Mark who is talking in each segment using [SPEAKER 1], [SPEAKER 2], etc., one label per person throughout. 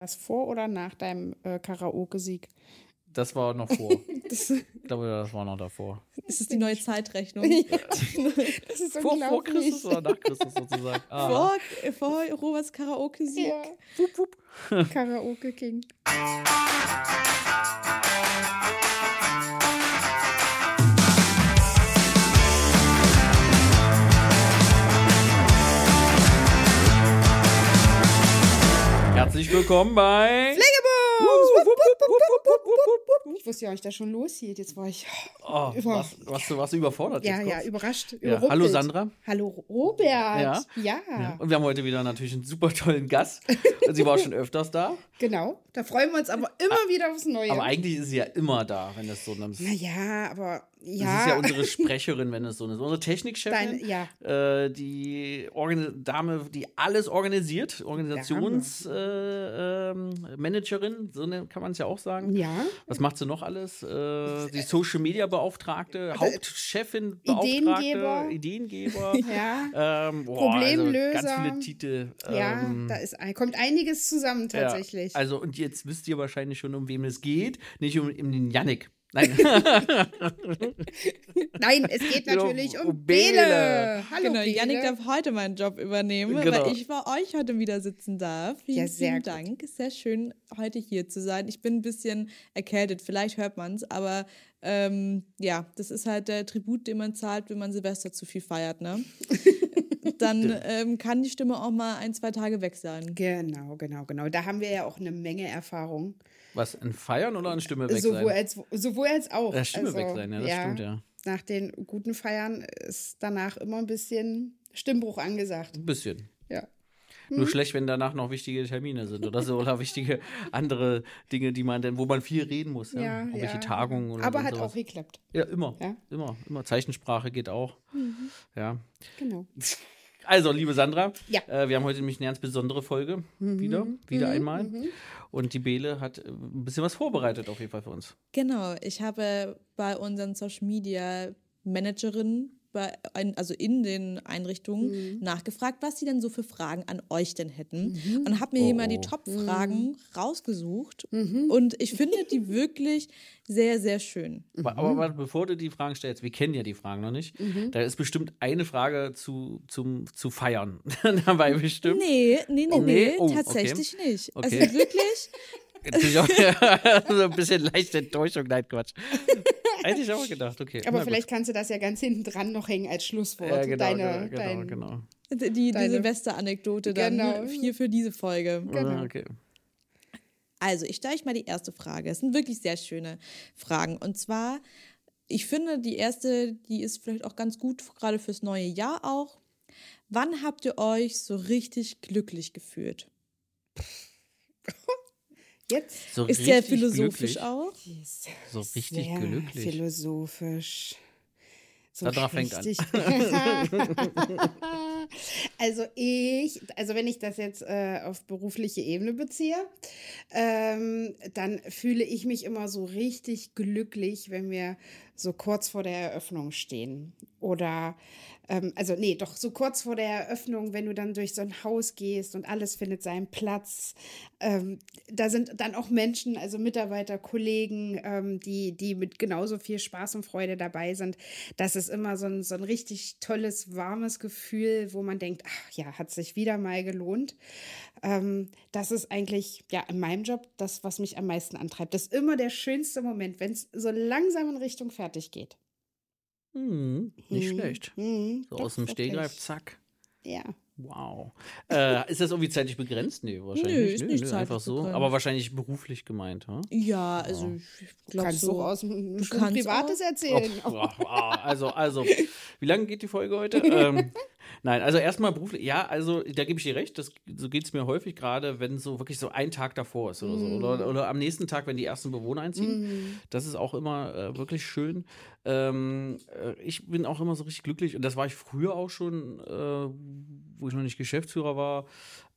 [SPEAKER 1] Was vor oder nach deinem äh, Karaoke-Sieg?
[SPEAKER 2] Das war noch vor.
[SPEAKER 1] Das,
[SPEAKER 2] ich glaube, das war noch davor.
[SPEAKER 3] Ist es die neue Zeitrechnung?
[SPEAKER 1] das ist
[SPEAKER 2] Vor, vor. Christus oder nach Christus sozusagen. Ah.
[SPEAKER 3] Vor, vor Roberts Karaoke-Sieg.
[SPEAKER 1] Ja. Karaoke
[SPEAKER 2] Herzlich willkommen bei.
[SPEAKER 1] Ich wusste ja nicht, dass schon losgeht. Jetzt war ich
[SPEAKER 2] Oh,
[SPEAKER 1] Über-
[SPEAKER 2] was, was, was überfordert
[SPEAKER 1] ja, ja, überrascht.
[SPEAKER 2] Ja, hallo Sandra.
[SPEAKER 1] Hallo Robert.
[SPEAKER 2] Ja.
[SPEAKER 1] Ja,
[SPEAKER 2] Ja. Und wir haben heute wieder natürlich einen super tollen Gast. Sie war auch schon öfters da.
[SPEAKER 1] genau. Da freuen wir uns aber immer wieder aufs Neue.
[SPEAKER 2] Aber eigentlich ist sie ja immer da, wenn es so eine.
[SPEAKER 1] naja, aber
[SPEAKER 2] Das
[SPEAKER 1] ja.
[SPEAKER 2] ist ja unsere Sprecherin, wenn es so eine. Unsere Technikchefin.
[SPEAKER 1] Dein- ja.
[SPEAKER 2] Äh, die Organi Dame, die alles organisiert. Organisationsmanagerin, äh, ähm, so ne- kann man es ja auch sagen.
[SPEAKER 1] ja.
[SPEAKER 2] Was macht sie noch alles? Äh, die Social Media Beauftragte, Hauptchefin,
[SPEAKER 1] Ideengeber.
[SPEAKER 2] Beauftragte, Ideengeber.
[SPEAKER 1] Ja.
[SPEAKER 2] Ähm, boah,
[SPEAKER 1] Problemlöser.
[SPEAKER 2] Also ganz viele Titel.
[SPEAKER 1] Ja,
[SPEAKER 2] ähm,
[SPEAKER 1] da ist, ein- kommt einiges zusammen
[SPEAKER 2] ja.
[SPEAKER 1] tatsächlich.
[SPEAKER 2] Also, und jetzt wisst ihr wahrscheinlich schon, um wem es geht. Nicht um, um den Yannick. Nein.
[SPEAKER 1] Nein, es geht
[SPEAKER 2] Genau,
[SPEAKER 1] natürlich um
[SPEAKER 2] um Bele.
[SPEAKER 1] Bele. Hallo
[SPEAKER 3] Genau,
[SPEAKER 1] Bele.
[SPEAKER 3] Yannick darf heute meinen Job übernehmen,
[SPEAKER 2] Genau.
[SPEAKER 3] weil ich bei euch heute wieder sitzen darf. Vielen,
[SPEAKER 1] Ja, sehr
[SPEAKER 3] vielen
[SPEAKER 1] gut.
[SPEAKER 3] Dank. Ist sehr schön, heute hier zu sein. Ich bin ein bisschen erkältet, vielleicht hört man es, aber ähm, ja, das ist halt der Tribut, den man zahlt, wenn man Silvester zu viel feiert, ne? Dann ähm, kann die Stimme auch mal ein, zwei Tage weg sein.
[SPEAKER 1] Genau, genau, genau. Da haben wir ja auch eine Menge Erfahrung.
[SPEAKER 2] Was, ein Feiern oder eine Stimme weg
[SPEAKER 1] Sowohl
[SPEAKER 2] sein?
[SPEAKER 1] als, sowohl als auch.
[SPEAKER 2] Ja, Stimme
[SPEAKER 1] Also,
[SPEAKER 2] weg sein, ja, das stimmt, ja.
[SPEAKER 1] Nach den guten Feiern ist danach immer ein bisschen Stimmbruch angesagt.
[SPEAKER 2] Ein bisschen.
[SPEAKER 1] Ja.
[SPEAKER 2] Nur schlecht, wenn danach noch wichtige Termine sind oder so oder wichtige andere Dinge, die man denn, wo man viel reden muss. Ja,
[SPEAKER 1] Ja,
[SPEAKER 2] Irgendwelche
[SPEAKER 1] ja.
[SPEAKER 2] Tagungen oder
[SPEAKER 1] Aber hat
[SPEAKER 2] sowas.
[SPEAKER 1] auch geklappt.
[SPEAKER 2] Ja, immer.
[SPEAKER 1] Ja.
[SPEAKER 2] Immer. Immer. Zeichensprache geht auch. Ja.
[SPEAKER 1] Genau.
[SPEAKER 2] Also, liebe Sandra,
[SPEAKER 1] Ja.
[SPEAKER 2] äh, wir haben heute nämlich eine ganz besondere Folge. Wieder. Wieder einmal. Und die Bele hat äh, ein bisschen was vorbereitet, auf jeden Fall für uns.
[SPEAKER 3] Genau, ich habe bei unseren Social Media Managerinnen, bei, also in den Einrichtungen, nachgefragt, was sie denn so für Fragen an euch denn hätten. Und habe mir hier
[SPEAKER 2] Oh,
[SPEAKER 3] mal die
[SPEAKER 2] oh.
[SPEAKER 3] Top-Fragen rausgesucht. Und ich finde die wirklich sehr, sehr schön.
[SPEAKER 2] Aber, aber warte, bevor du die Fragen stellst, wir kennen ja die Fragen noch nicht. Da ist bestimmt eine Frage zu, zum, zu feiern dabei bestimmt.
[SPEAKER 3] Nee, nee, nee,
[SPEAKER 2] Oh, nee?
[SPEAKER 3] nee,
[SPEAKER 2] Oh, okay.
[SPEAKER 3] tatsächlich nicht.
[SPEAKER 2] Okay.
[SPEAKER 3] Also wirklich,
[SPEAKER 2] Natürlich auch so ein bisschen leichte Enttäuschung, nein, Quatsch. Hätte ich auch gedacht, okay.
[SPEAKER 1] Aber vielleicht kannst du das ja ganz hinten dran noch hängen als Schlusswort.
[SPEAKER 2] gut. Ja, genau,
[SPEAKER 1] Deine,
[SPEAKER 2] genau,
[SPEAKER 1] dein,
[SPEAKER 2] genau.
[SPEAKER 3] die, die Silvester-Anekdote dann
[SPEAKER 1] Genau.
[SPEAKER 3] hier für diese Folge.
[SPEAKER 1] Genau.
[SPEAKER 2] Ah, okay.
[SPEAKER 3] Also, ich stelle euch mal die erste Frage. Es sind wirklich sehr schöne Fragen. Und zwar, ich finde, die erste, die ist vielleicht auch ganz gut, gerade fürs neue Jahr auch. Wann habt ihr euch so richtig glücklich gefühlt?
[SPEAKER 1] Jetzt
[SPEAKER 2] So
[SPEAKER 3] Ist
[SPEAKER 2] richtig
[SPEAKER 3] philosophisch
[SPEAKER 2] glücklich.
[SPEAKER 3] auch.
[SPEAKER 2] So richtig
[SPEAKER 1] sehr
[SPEAKER 2] glücklich.
[SPEAKER 1] philosophisch. So
[SPEAKER 2] Sandra fängt an.
[SPEAKER 1] also ich, also wenn ich das jetzt äh, auf berufliche Ebene beziehe, ähm, dann fühle ich mich immer so richtig glücklich, wenn wir so kurz vor der Eröffnung stehen. Oder, ähm, also nee, doch so kurz vor der Eröffnung, wenn du dann durch so ein Haus gehst und alles findet seinen Platz. Ähm, da sind dann auch Menschen, also Mitarbeiter, Kollegen, ähm, die, die mit genauso viel Spaß und Freude dabei sind. Das ist immer so ein, so ein richtig tolles, warmes Gefühl, wo man denkt, ach ja, hat sich wieder mal gelohnt. Ähm, das ist eigentlich, ja, in meinem Job das, was mich am meisten antreibt. Das ist immer der schönste Moment, wenn es so langsam in Richtung fertig geht.
[SPEAKER 2] Hm, nicht
[SPEAKER 1] Mhm.
[SPEAKER 2] schlecht.
[SPEAKER 1] Mhm,
[SPEAKER 2] So aus dem. Stegreif, zack.
[SPEAKER 1] Ja.
[SPEAKER 2] Wow. Äh, ist das irgendwie zeitlich begrenzt? Nee, wahrscheinlich
[SPEAKER 3] Nö,
[SPEAKER 2] nicht.
[SPEAKER 3] ist
[SPEAKER 2] Nö,
[SPEAKER 3] nicht
[SPEAKER 2] nö, einfach so.
[SPEAKER 3] begrenzt.
[SPEAKER 2] Aber wahrscheinlich beruflich gemeint, ha?
[SPEAKER 3] Ja, also ich
[SPEAKER 1] Du
[SPEAKER 3] glaube
[SPEAKER 1] kannst
[SPEAKER 3] so.
[SPEAKER 1] doch aus dem
[SPEAKER 3] kannst
[SPEAKER 1] Privates
[SPEAKER 3] auch.
[SPEAKER 1] erzählen.
[SPEAKER 2] Oh, also, also, wie lange geht die Folge heute? ähm, Nein, also erstmal beruflich, ja, also da gebe ich dir recht, das, so geht es mir häufig, gerade wenn so wirklich so ein Tag davor ist oder so. Oder, oder am nächsten Tag, wenn die ersten Bewohner einziehen. Das ist auch immer äh, wirklich schön. Ähm, äh, ich bin auch immer so richtig glücklich und das war ich früher auch schon, äh, wo ich noch nicht Geschäftsführer war,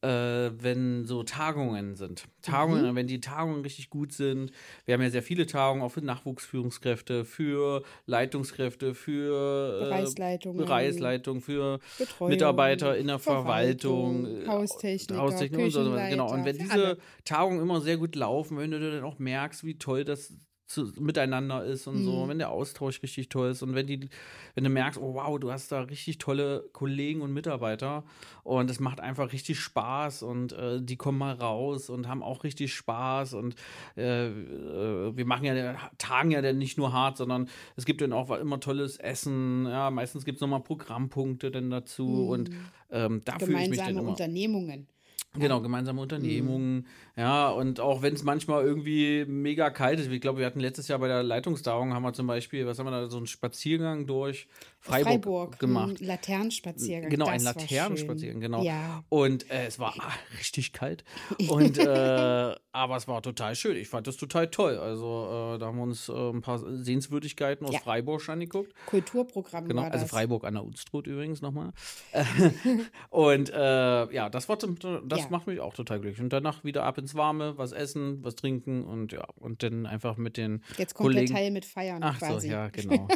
[SPEAKER 2] äh, wenn so Tagungen sind. Tagungen, wenn die Tagungen richtig gut sind. Wir haben ja sehr viele Tagungen auch für Nachwuchsführungskräfte, für Leitungskräfte, für äh,
[SPEAKER 1] Bereichsleitungen.
[SPEAKER 2] Bereichsleitung, für
[SPEAKER 1] Betreuung,
[SPEAKER 2] Mitarbeiter in der
[SPEAKER 1] Verwaltung,
[SPEAKER 2] Verwaltung, äh,
[SPEAKER 1] Haustechniker,
[SPEAKER 2] Haustechniker und so. Genau. Und wenn diese. Tagungen immer sehr gut laufen, wenn du dann auch merkst, wie toll das zu, miteinander ist und
[SPEAKER 1] Mhm.
[SPEAKER 2] so, wenn der Austausch richtig toll ist und wenn die, wenn du merkst, oh wow, du hast da richtig tolle Kollegen und Mitarbeiter und es macht einfach richtig Spaß und äh, die kommen mal raus und haben auch richtig Spaß und äh, äh, wir machen ja tagen ja dann nicht nur hart, sondern es gibt dann auch immer tolles Essen, ja, meistens gibt es nochmal Programmpunkte dann dazu und ähm, da fühle ich mich dann
[SPEAKER 1] Gemeinsame
[SPEAKER 2] immer.
[SPEAKER 1] Unternehmungen.
[SPEAKER 2] Genau, gemeinsame Unternehmungen. Ja, und auch wenn es manchmal irgendwie mega kalt ist. Ich glaube, wir hatten letztes Jahr bei der Leitungstagung, haben wir zum Beispiel, was haben wir da, so einen Spaziergang durch Freiburg,
[SPEAKER 1] Freiburg
[SPEAKER 2] gemacht.
[SPEAKER 1] Ein Laternenspaziergang.
[SPEAKER 2] Genau,
[SPEAKER 1] das
[SPEAKER 2] ein Laternenspaziergang, genau.
[SPEAKER 1] Ja.
[SPEAKER 2] Und äh, es war ah, richtig kalt. Und äh, aber es war total schön. Ich fand das total toll. Also äh, da haben wir uns äh, ein paar Sehenswürdigkeiten aus
[SPEAKER 1] Ja.
[SPEAKER 2] Freiburg angeguckt.
[SPEAKER 1] Kulturprogramm
[SPEAKER 2] Genau, also. Freiburg an der Unstrut übrigens nochmal. und äh, ja, das war zum, das
[SPEAKER 1] Ja.
[SPEAKER 2] macht mich auch total glücklich. Und danach wieder ab ins Warme, was essen, was trinken und ja, und dann einfach mit den
[SPEAKER 1] Jetzt kommt
[SPEAKER 2] Kollegen.
[SPEAKER 1] der Teil mit Feiern
[SPEAKER 2] Ach
[SPEAKER 1] quasi.
[SPEAKER 2] so, ja, genau.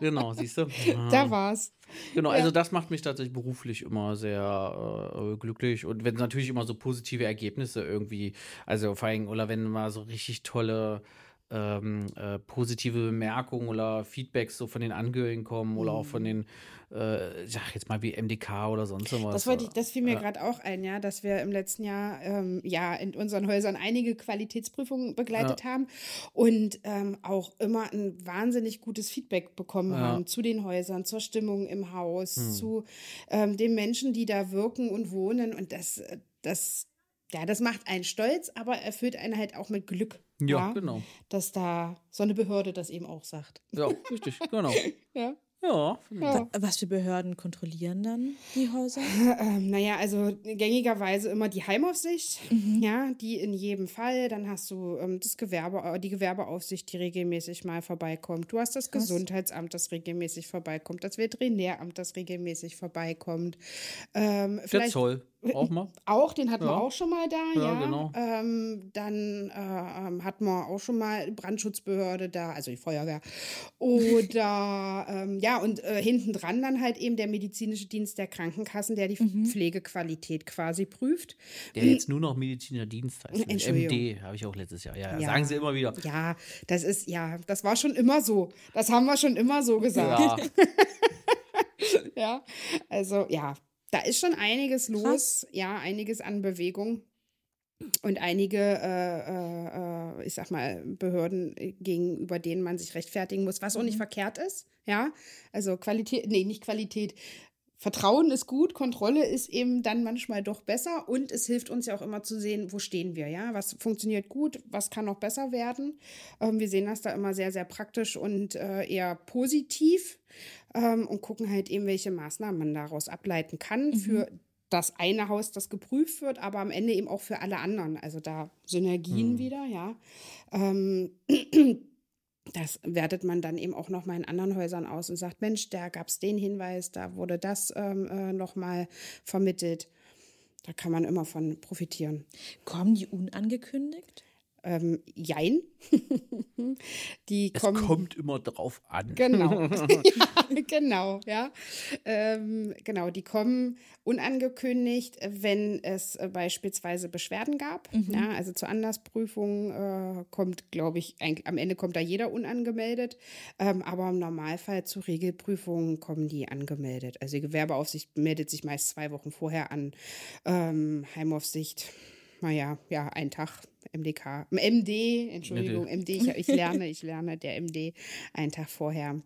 [SPEAKER 2] genau, siehst du?
[SPEAKER 1] Da war's.
[SPEAKER 2] Genau,
[SPEAKER 1] Ja.
[SPEAKER 2] also das macht mich tatsächlich beruflich immer sehr äh, glücklich. Und wenn natürlich immer so positive Ergebnisse irgendwie, also vor allem, oder wenn mal so richtig tolle ähm, äh, positive Bemerkungen oder Feedbacks so von den Angehörigen kommen oder auch von den, äh, ich sag jetzt mal wie MDK oder sonst was.
[SPEAKER 1] Das, wollte ich, das fiel mir gerade auch ein, ja, dass wir im letzten Jahr ähm, ja in unseren Häusern einige Qualitätsprüfungen begleitet haben und ähm, auch immer ein wahnsinnig gutes Feedback bekommen haben zu den Häusern, zur Stimmung im Haus,
[SPEAKER 2] Hm.
[SPEAKER 1] zu ähm, den Menschen, die da wirken und wohnen. Und das, äh, das, ja, das macht einen stolz, aber erfüllt einen halt auch mit Glück.
[SPEAKER 2] Ja, genau.
[SPEAKER 1] Dass da so eine Behörde das eben auch sagt.
[SPEAKER 2] Ja, richtig, genau.
[SPEAKER 1] Ja.
[SPEAKER 2] Ja,
[SPEAKER 1] Ja.
[SPEAKER 3] Was für Behörden kontrollieren dann die Häuser?
[SPEAKER 1] Ähm, naja, also gängigerweise immer die Heimaufsicht,
[SPEAKER 2] Mhm.
[SPEAKER 1] ja, die in jedem Fall. Dann hast du ähm, das Gewerbe, äh, die Gewerbeaufsicht, die regelmäßig mal vorbeikommt. Du hast das Gesundheitsamt, das regelmäßig vorbeikommt, das Veterinäramt, das regelmäßig vorbeikommt. Ähm,
[SPEAKER 2] der
[SPEAKER 1] vielleicht
[SPEAKER 2] Zoll auch mal.
[SPEAKER 1] auch, den hatten wir
[SPEAKER 2] Ja.
[SPEAKER 1] auch schon mal da,
[SPEAKER 2] Ja,
[SPEAKER 1] ja.
[SPEAKER 2] genau.
[SPEAKER 1] Ähm, dann äh, ähm, hatten wir auch schon mal Brandschutzbehörde da, also die Feuerwehr. Oder ähm, ja, und äh, hinten dran dann halt eben der medizinische Dienst der Krankenkassen, der die Pflegequalität quasi prüft.
[SPEAKER 2] Der jetzt nur noch medizinischer Dienst heißt.
[SPEAKER 1] Entschuldigung.
[SPEAKER 2] MD habe ich auch letztes Jahr. Ja, ja,
[SPEAKER 1] Ja.
[SPEAKER 2] sagen sie immer wieder.
[SPEAKER 1] Ja, das ist, ja, das war schon immer so. Das haben wir schon immer so gesagt.
[SPEAKER 2] Ja,
[SPEAKER 1] Ja, also ja, da ist schon einiges los,
[SPEAKER 3] Krass.
[SPEAKER 1] ja, einiges an Bewegung und einige, äh, äh, äh, ich sag mal, Behörden, äh, gegenüber denen man sich rechtfertigen muss, was auch nicht verkehrt ist, ja, also Qualität, nee, nicht Qualität. Vertrauen ist gut, Kontrolle ist eben dann manchmal doch besser und es hilft uns ja auch immer zu sehen, wo stehen wir, ja, was funktioniert gut, was kann noch besser werden. Ähm, wir sehen das da immer sehr, sehr praktisch und äh, eher positiv ähm, und gucken halt eben, welche Maßnahmen man daraus ableiten kann für das eine Haus, das geprüft wird, aber am Ende eben auch für alle anderen. Also da Synergien wieder, ja. Ähm, das wertet man dann eben auch nochmal in anderen Häusern aus und sagt, Mensch, da gab es den Hinweis, da wurde das ähm, äh, nochmal vermittelt. Da kann man immer von profitieren.
[SPEAKER 3] Kommen die unangekündigt?
[SPEAKER 1] Ähm, jein. die
[SPEAKER 2] es
[SPEAKER 1] kommen.
[SPEAKER 2] kommt immer drauf an.
[SPEAKER 1] Genau. genau, ja. Ähm, genau, die kommen unangekündigt, wenn es äh, beispielsweise Beschwerden gab. Ja, also zur Anlassprüfung äh, kommt, glaube ich, eigentlich, am Ende kommt da jeder unangemeldet. Ähm, aber im Normalfall zu Regelprüfungen kommen die angemeldet. Also die Gewerbeaufsicht meldet sich meist zwei Wochen vorher an. Ähm, Heimaufsicht, naja, ja, ein Tag. MDK, MD, Entschuldigung, MD, ich, ich lerne, ich lerne, der MD, einen Tag vorher.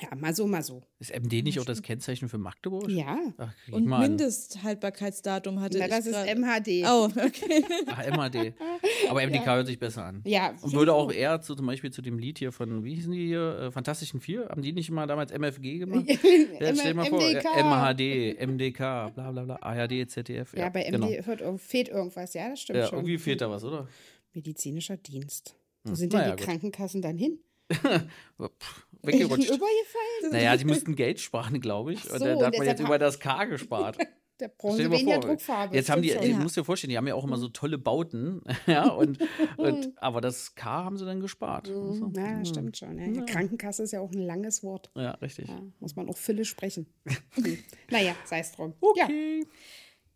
[SPEAKER 1] Ja, mal so, mal so.
[SPEAKER 2] Ist MD nicht auch das Kennzeichen für Magdeburg?
[SPEAKER 1] Ja.
[SPEAKER 2] Ach,
[SPEAKER 3] Und. Mindesthaltbarkeitsdatum hatte
[SPEAKER 1] Na,
[SPEAKER 3] ich
[SPEAKER 1] das ist
[SPEAKER 3] grad-
[SPEAKER 1] MHD.
[SPEAKER 3] Oh, okay.
[SPEAKER 2] Ach, MAD. Aber MDK hört sich besser an.
[SPEAKER 1] Ja,
[SPEAKER 2] Und würde auch eher zu, zum Beispiel zu dem Lied hier von, wie hießen die hier? Äh, Fantastischen Vier? Haben die nicht mal damals MFG gemacht? Ja, stell dir mal vor, ja, MHD, MDK, bla bla bla, ARD, ZDF.
[SPEAKER 1] Ja, bei MD
[SPEAKER 2] genau.
[SPEAKER 1] hört, fehlt irgendwas, ja, das stimmt
[SPEAKER 2] Ja,
[SPEAKER 1] schon.
[SPEAKER 2] irgendwie fehlt da was, oder?
[SPEAKER 1] Medizinischer Dienst. Wo
[SPEAKER 2] Hm.
[SPEAKER 1] sind denn
[SPEAKER 2] Naja,
[SPEAKER 1] die
[SPEAKER 2] gut.
[SPEAKER 1] Krankenkassen dann hin?
[SPEAKER 2] Weggerutscht.
[SPEAKER 1] Übergefallen?
[SPEAKER 2] Naja, die mussten Geld sparen, glaube ich.
[SPEAKER 1] Ach
[SPEAKER 2] und
[SPEAKER 1] so,
[SPEAKER 2] dann hat man jetzt über das K gespart.
[SPEAKER 1] Der
[SPEAKER 2] mal
[SPEAKER 1] weniger
[SPEAKER 2] vor,
[SPEAKER 1] Druckfarbe.
[SPEAKER 2] Jetzt haben die,
[SPEAKER 1] schon.
[SPEAKER 2] musst dir vorstellen, die haben ja auch immer so tolle Bauten, ja, und, und aber das K haben sie dann gespart. Also,
[SPEAKER 1] Mhm. Ja, stimmt schon. Ja. Krankenkasse ist ja auch ein langes Wort.
[SPEAKER 2] Ja, richtig.
[SPEAKER 1] Ja, muss man auch Fülle sprechen. Hm. naja, sei es drum. Ja.
[SPEAKER 2] Okay.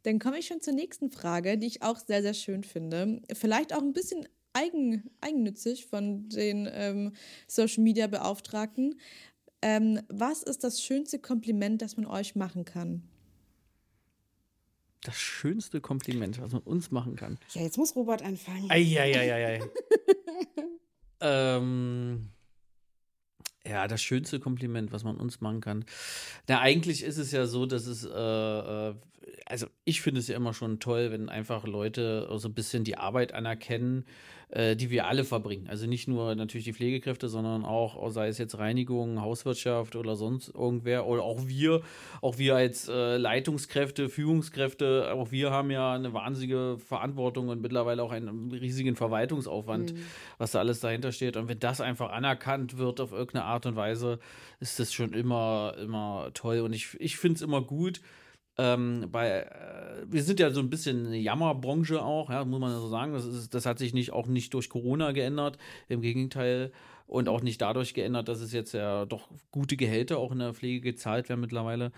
[SPEAKER 3] Dann komme ich schon zur nächsten Frage, die ich auch sehr, sehr schön finde. Vielleicht auch ein bisschen eigen, eigennützig von den ähm, Social Media Beauftragten. Ähm, was ist das schönste Kompliment, das man euch machen kann?
[SPEAKER 2] Das schönste Kompliment, was man uns machen kann.
[SPEAKER 1] ja, jetzt muss Robert anfangen.
[SPEAKER 2] Eieieiei. ähm, ja, das schönste Kompliment, was man uns machen kann. Na, eigentlich ist es ja so, dass es, äh, äh, also ich finde es ja immer schon toll, wenn einfach Leute so ein bisschen die Arbeit anerkennen, äh, die wir alle verbringen. Also nicht nur natürlich die Pflegekräfte, sondern auch, sei es jetzt Reinigung, Hauswirtschaft oder sonst irgendwer oder auch wir, auch wir als äh, Leitungskräfte, Führungskräfte, auch wir haben ja eine wahnsinnige Verantwortung und mittlerweile auch einen riesigen Verwaltungsaufwand, was da alles dahinter steht. Und wenn das einfach anerkannt wird auf irgendeine Art und Weise, ist das schon immer, immer toll. Und ich, ich finde es immer gut, ähm, bei, äh, wir sind ja so ein bisschen eine Jammerbranche auch, ja, muss man so sagen. Das, ist, das hat sich nicht, auch nicht durch Corona geändert. Im Gegenteil. Und auch nicht dadurch geändert, dass es jetzt ja doch gute Gehälter auch in der Pflege gezahlt werden mittlerweile.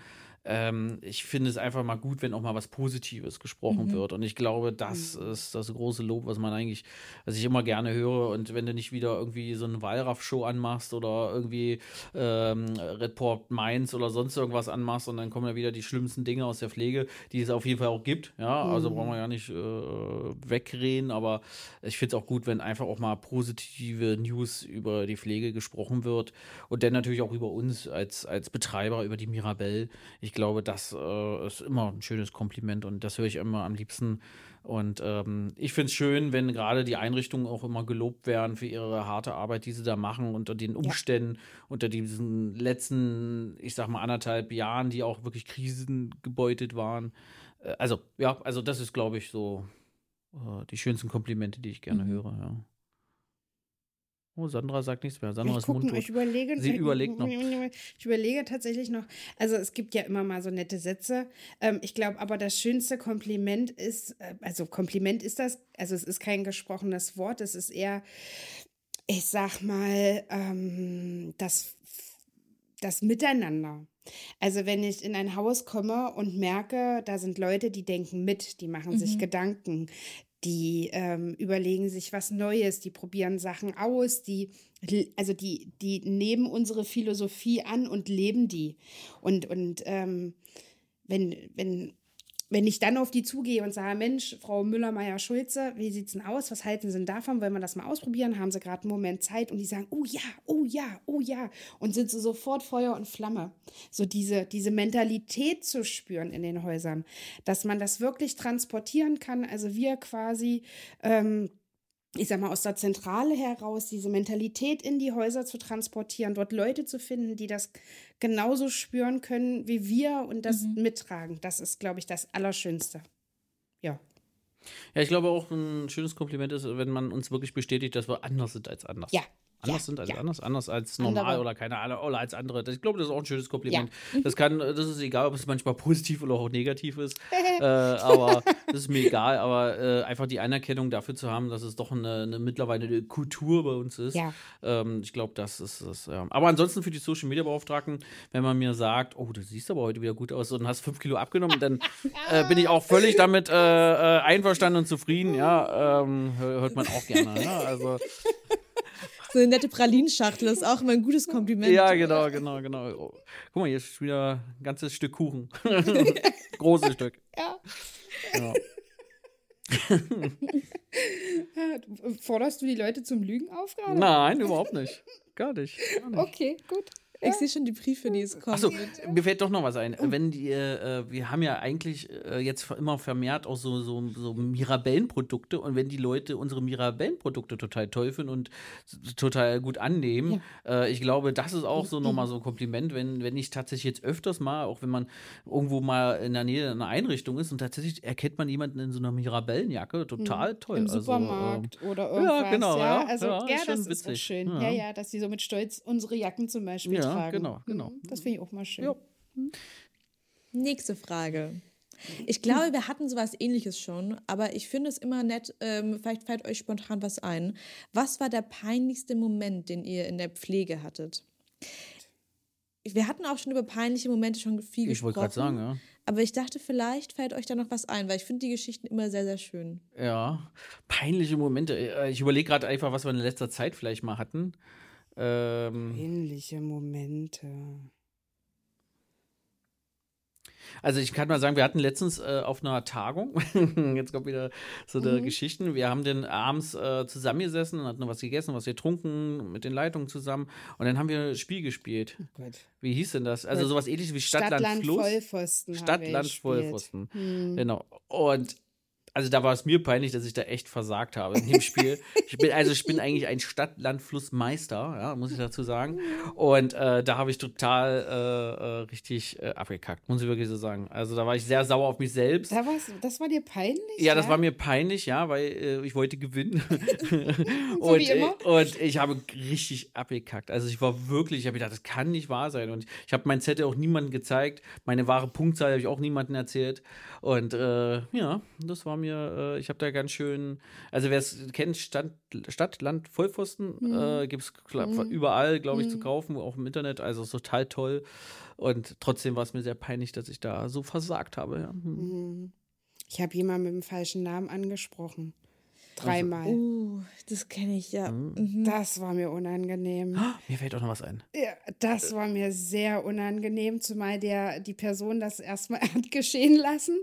[SPEAKER 2] Ähm, ich finde es einfach mal gut, wenn auch mal was Positives gesprochen wird. Und ich glaube, das ist das große Lob, was man eigentlich, was ich immer gerne höre. Und wenn du nicht wieder irgendwie so eine Wallraff-Show anmachst oder irgendwie ähm, Report Mainz oder sonst irgendwas anmachst und dann kommen ja wieder die schlimmsten Dinge aus der Pflege, die es auf jeden Fall auch gibt. Ja, also brauchen wir ja nicht äh, wegreden, aber ich finde es auch gut, wenn einfach auch mal positive News über die Pflege gesprochen wird und dann natürlich auch über uns als, als Betreiber, über die Mirabelle. Ich glaube, das äh, ist immer ein schönes Kompliment und das höre ich immer am liebsten. Und ähm, ich finde es schön, wenn gerade die Einrichtungen auch immer gelobt werden für ihre harte Arbeit, die sie da machen, unter den Umständen, unter diesen letzten, ich sag mal, anderthalb Jahren, die auch wirklich krisengebeutet waren. Äh, also, ja, also das ist, glaube ich, so äh, die schönsten Komplimente, die ich gerne höre, ja. Oh, Sandra sagt nichts mehr. Sandra
[SPEAKER 1] Ich,
[SPEAKER 2] ist
[SPEAKER 1] guck, mal,
[SPEAKER 2] mundtot.
[SPEAKER 1] ich überlege.
[SPEAKER 2] Sie überlegt noch.
[SPEAKER 1] Ich überlege tatsächlich noch. Also es gibt ja immer mal so nette Sätze. Ähm, ich glaube, aber das schönste Kompliment ist, äh, also Kompliment ist das, also es ist kein gesprochenes Wort, es ist eher, ich sag mal, ähm, das, das Miteinander. Also wenn ich in ein Haus komme und merke, da sind Leute, die denken mit, die machen sich Gedanken, die ähm, überlegen sich was Neues, die probieren Sachen aus, die also die die nehmen unsere Philosophie an und leben die. Und und ähm, wenn wenn wenn ich dann auf die zugehe und sage, Mensch, Frau Müller-Meyer-Schulze, wie sieht's denn aus? Was halten Sie denn davon? Wollen wir das mal ausprobieren? Haben Sie gerade einen Moment Zeit? Und die sagen, oh ja, oh ja, oh ja. Und sind so sofort Feuer und Flamme. So diese, diese Mentalität zu spüren in den Häusern, dass man das wirklich transportieren kann. Also wir quasi, ähm, ich sag mal, aus der Zentrale heraus diese Mentalität in die Häuser zu transportieren, dort Leute zu finden, die das genauso spüren können wie wir und das mittragen. Das ist, glaube ich, das Allerschönste. Ja.
[SPEAKER 2] Ja, ich glaube auch ein schönes Kompliment ist, wenn man uns wirklich bestätigt, dass wir anders sind als anders.
[SPEAKER 1] Ja.
[SPEAKER 2] Anders
[SPEAKER 1] ja,
[SPEAKER 2] sind als
[SPEAKER 1] ja.
[SPEAKER 2] anders, anders als normal
[SPEAKER 1] Andere.
[SPEAKER 2] oder keine Ahnung, oder als andere. Ich glaube, das ist auch ein schönes Kompliment. Das kann, das ist egal, ob es manchmal positiv oder auch negativ ist. äh, aber das ist mir egal, aber äh, einfach die Anerkennung dafür zu haben, dass es doch eine, eine mittlerweile eine Kultur bei uns ist.
[SPEAKER 1] Ja.
[SPEAKER 2] Ähm, ich glaube, das ist es. Ja. Aber ansonsten für die Social Media Beauftragten, wenn man mir sagt, oh, du siehst aber heute wieder gut aus und hast fünf Kilo abgenommen, dann äh, bin ich auch völlig damit äh, äh, einverstanden und zufrieden. Ja, ähm, hör- hört man auch gerne. Ja, also
[SPEAKER 3] So eine nette Pralinschachtel ist auch immer ein gutes Kompliment.
[SPEAKER 2] Ja, genau, genau, genau. Oh, guck mal, hier ist wieder ein ganzes Stück Kuchen. Großes Stück.
[SPEAKER 1] Ja.
[SPEAKER 2] Ja.
[SPEAKER 1] Forderst du die Leute zum Lügen auf gerade?
[SPEAKER 2] Nein, überhaupt nicht. Gar nicht. Gar nicht.
[SPEAKER 1] Okay, gut.
[SPEAKER 3] Ich sehe schon die Briefe, die es kommen.
[SPEAKER 2] Achso, mir fällt doch noch was ein. Wenn die, äh, wir haben ja eigentlich äh, jetzt immer vermehrt auch so, so, so Mirabellenprodukte und wenn die Leute unsere Mirabellenprodukte total toll finden und total gut annehmen, äh, ich glaube, das ist auch so nochmal so ein Kompliment, wenn, wenn ich tatsächlich jetzt öfters mal, auch wenn man irgendwo mal in der Nähe einer Einrichtung ist und tatsächlich erkennt man jemanden in so einer Mirabellenjacke, total toll.
[SPEAKER 1] Im
[SPEAKER 2] Also,
[SPEAKER 1] Supermarkt
[SPEAKER 2] ähm,
[SPEAKER 1] oder irgendwas.
[SPEAKER 2] genau,
[SPEAKER 1] ja.
[SPEAKER 2] ja.
[SPEAKER 1] Also,
[SPEAKER 2] Ja,
[SPEAKER 1] ja,
[SPEAKER 2] ist schon
[SPEAKER 1] das ist auch
[SPEAKER 2] witzig.
[SPEAKER 1] schön.
[SPEAKER 2] Ja.
[SPEAKER 1] Ja. ja, dass die so mit Stolz unsere Jacken zum Beispiel
[SPEAKER 2] Ja,
[SPEAKER 1] tragen.
[SPEAKER 2] genau, genau.
[SPEAKER 1] Mhm, Das finde ich auch mal schön.
[SPEAKER 2] Ja.
[SPEAKER 3] Nächste Frage. Ich glaube, wir hatten sowas ähnliches schon, aber ich finde es immer nett, ähm, vielleicht fällt euch spontan was ein. Was war der peinlichste Moment, den ihr in der Pflege hattet? Wir hatten auch schon über peinliche Momente schon viel
[SPEAKER 2] Ich wollte
[SPEAKER 3] gesprochen.
[SPEAKER 2] gerade sagen, ja.
[SPEAKER 3] Aber ich dachte, vielleicht fällt euch da noch was ein, weil ich finde die Geschichten immer sehr, sehr schön.
[SPEAKER 2] Ja, peinliche Momente. Äh, Ich überlege gerade einfach, was wir in letzter Zeit vielleicht mal hatten. Ähm,
[SPEAKER 1] Ähnliche Momente.
[SPEAKER 2] also ich kann mal sagen, wir hatten letztens äh, auf einer Tagung, jetzt kommt wieder so eine Geschichten, wir haben dann abends äh, zusammengesessen und hatten was gegessen, was getrunken, mit den Leitungen zusammen und dann haben wir ein Spiel gespielt.
[SPEAKER 1] Oh.
[SPEAKER 2] Wie hieß denn das? Also sowas ähnliches wie Stadt,
[SPEAKER 1] Stadt,
[SPEAKER 2] Land,
[SPEAKER 1] Land,
[SPEAKER 2] Fluss.
[SPEAKER 1] Vollpfosten. haben
[SPEAKER 2] Stadt,
[SPEAKER 1] wir
[SPEAKER 2] Land,
[SPEAKER 1] gespielt.
[SPEAKER 2] Vollpfosten.
[SPEAKER 1] Hm.
[SPEAKER 2] Genau. Und also da war es mir peinlich, dass ich da echt versagt habe in dem Spiel. ich bin, also ich bin eigentlich ein Stadt-Land-Fluss-Meister, ja, muss ich dazu sagen. Und äh, da habe ich total äh, äh, richtig äh, abgekackt, muss ich wirklich so sagen. Also da war ich sehr sauer auf mich selbst.
[SPEAKER 1] Da das war dir peinlich?
[SPEAKER 2] Ja, das war mir peinlich, ja, weil äh, ich wollte gewinnen.
[SPEAKER 1] So
[SPEAKER 2] und,
[SPEAKER 1] wie immer.
[SPEAKER 2] äh, und ich habe richtig abgekackt. Also ich war wirklich, ich habe gedacht, das kann nicht wahr sein. Und ich habe mein Zettel auch niemandem gezeigt. Meine wahre Punktzahl habe ich auch niemandem erzählt. Und äh, ja, das war mir, äh, ich habe da ganz schön, also wer es kennt, Stadt, Stadt Land, Vollpfosten,
[SPEAKER 1] Mhm.
[SPEAKER 2] äh, gibt es überall, glaube ich, zu kaufen, auch im Internet. Also total toll. Und trotzdem war es mir sehr peinlich, dass ich da so versagt habe. Ja. Hm.
[SPEAKER 1] Ich habe jemanden mit dem falschen Namen angesprochen. Dreimal.
[SPEAKER 3] Uh, das kenne ich ja. Mhm.
[SPEAKER 1] Das war mir unangenehm.
[SPEAKER 2] Mir fällt auch noch was ein.
[SPEAKER 1] Ja, das war mir sehr unangenehm, zumal der die Person das erstmal hat geschehen lassen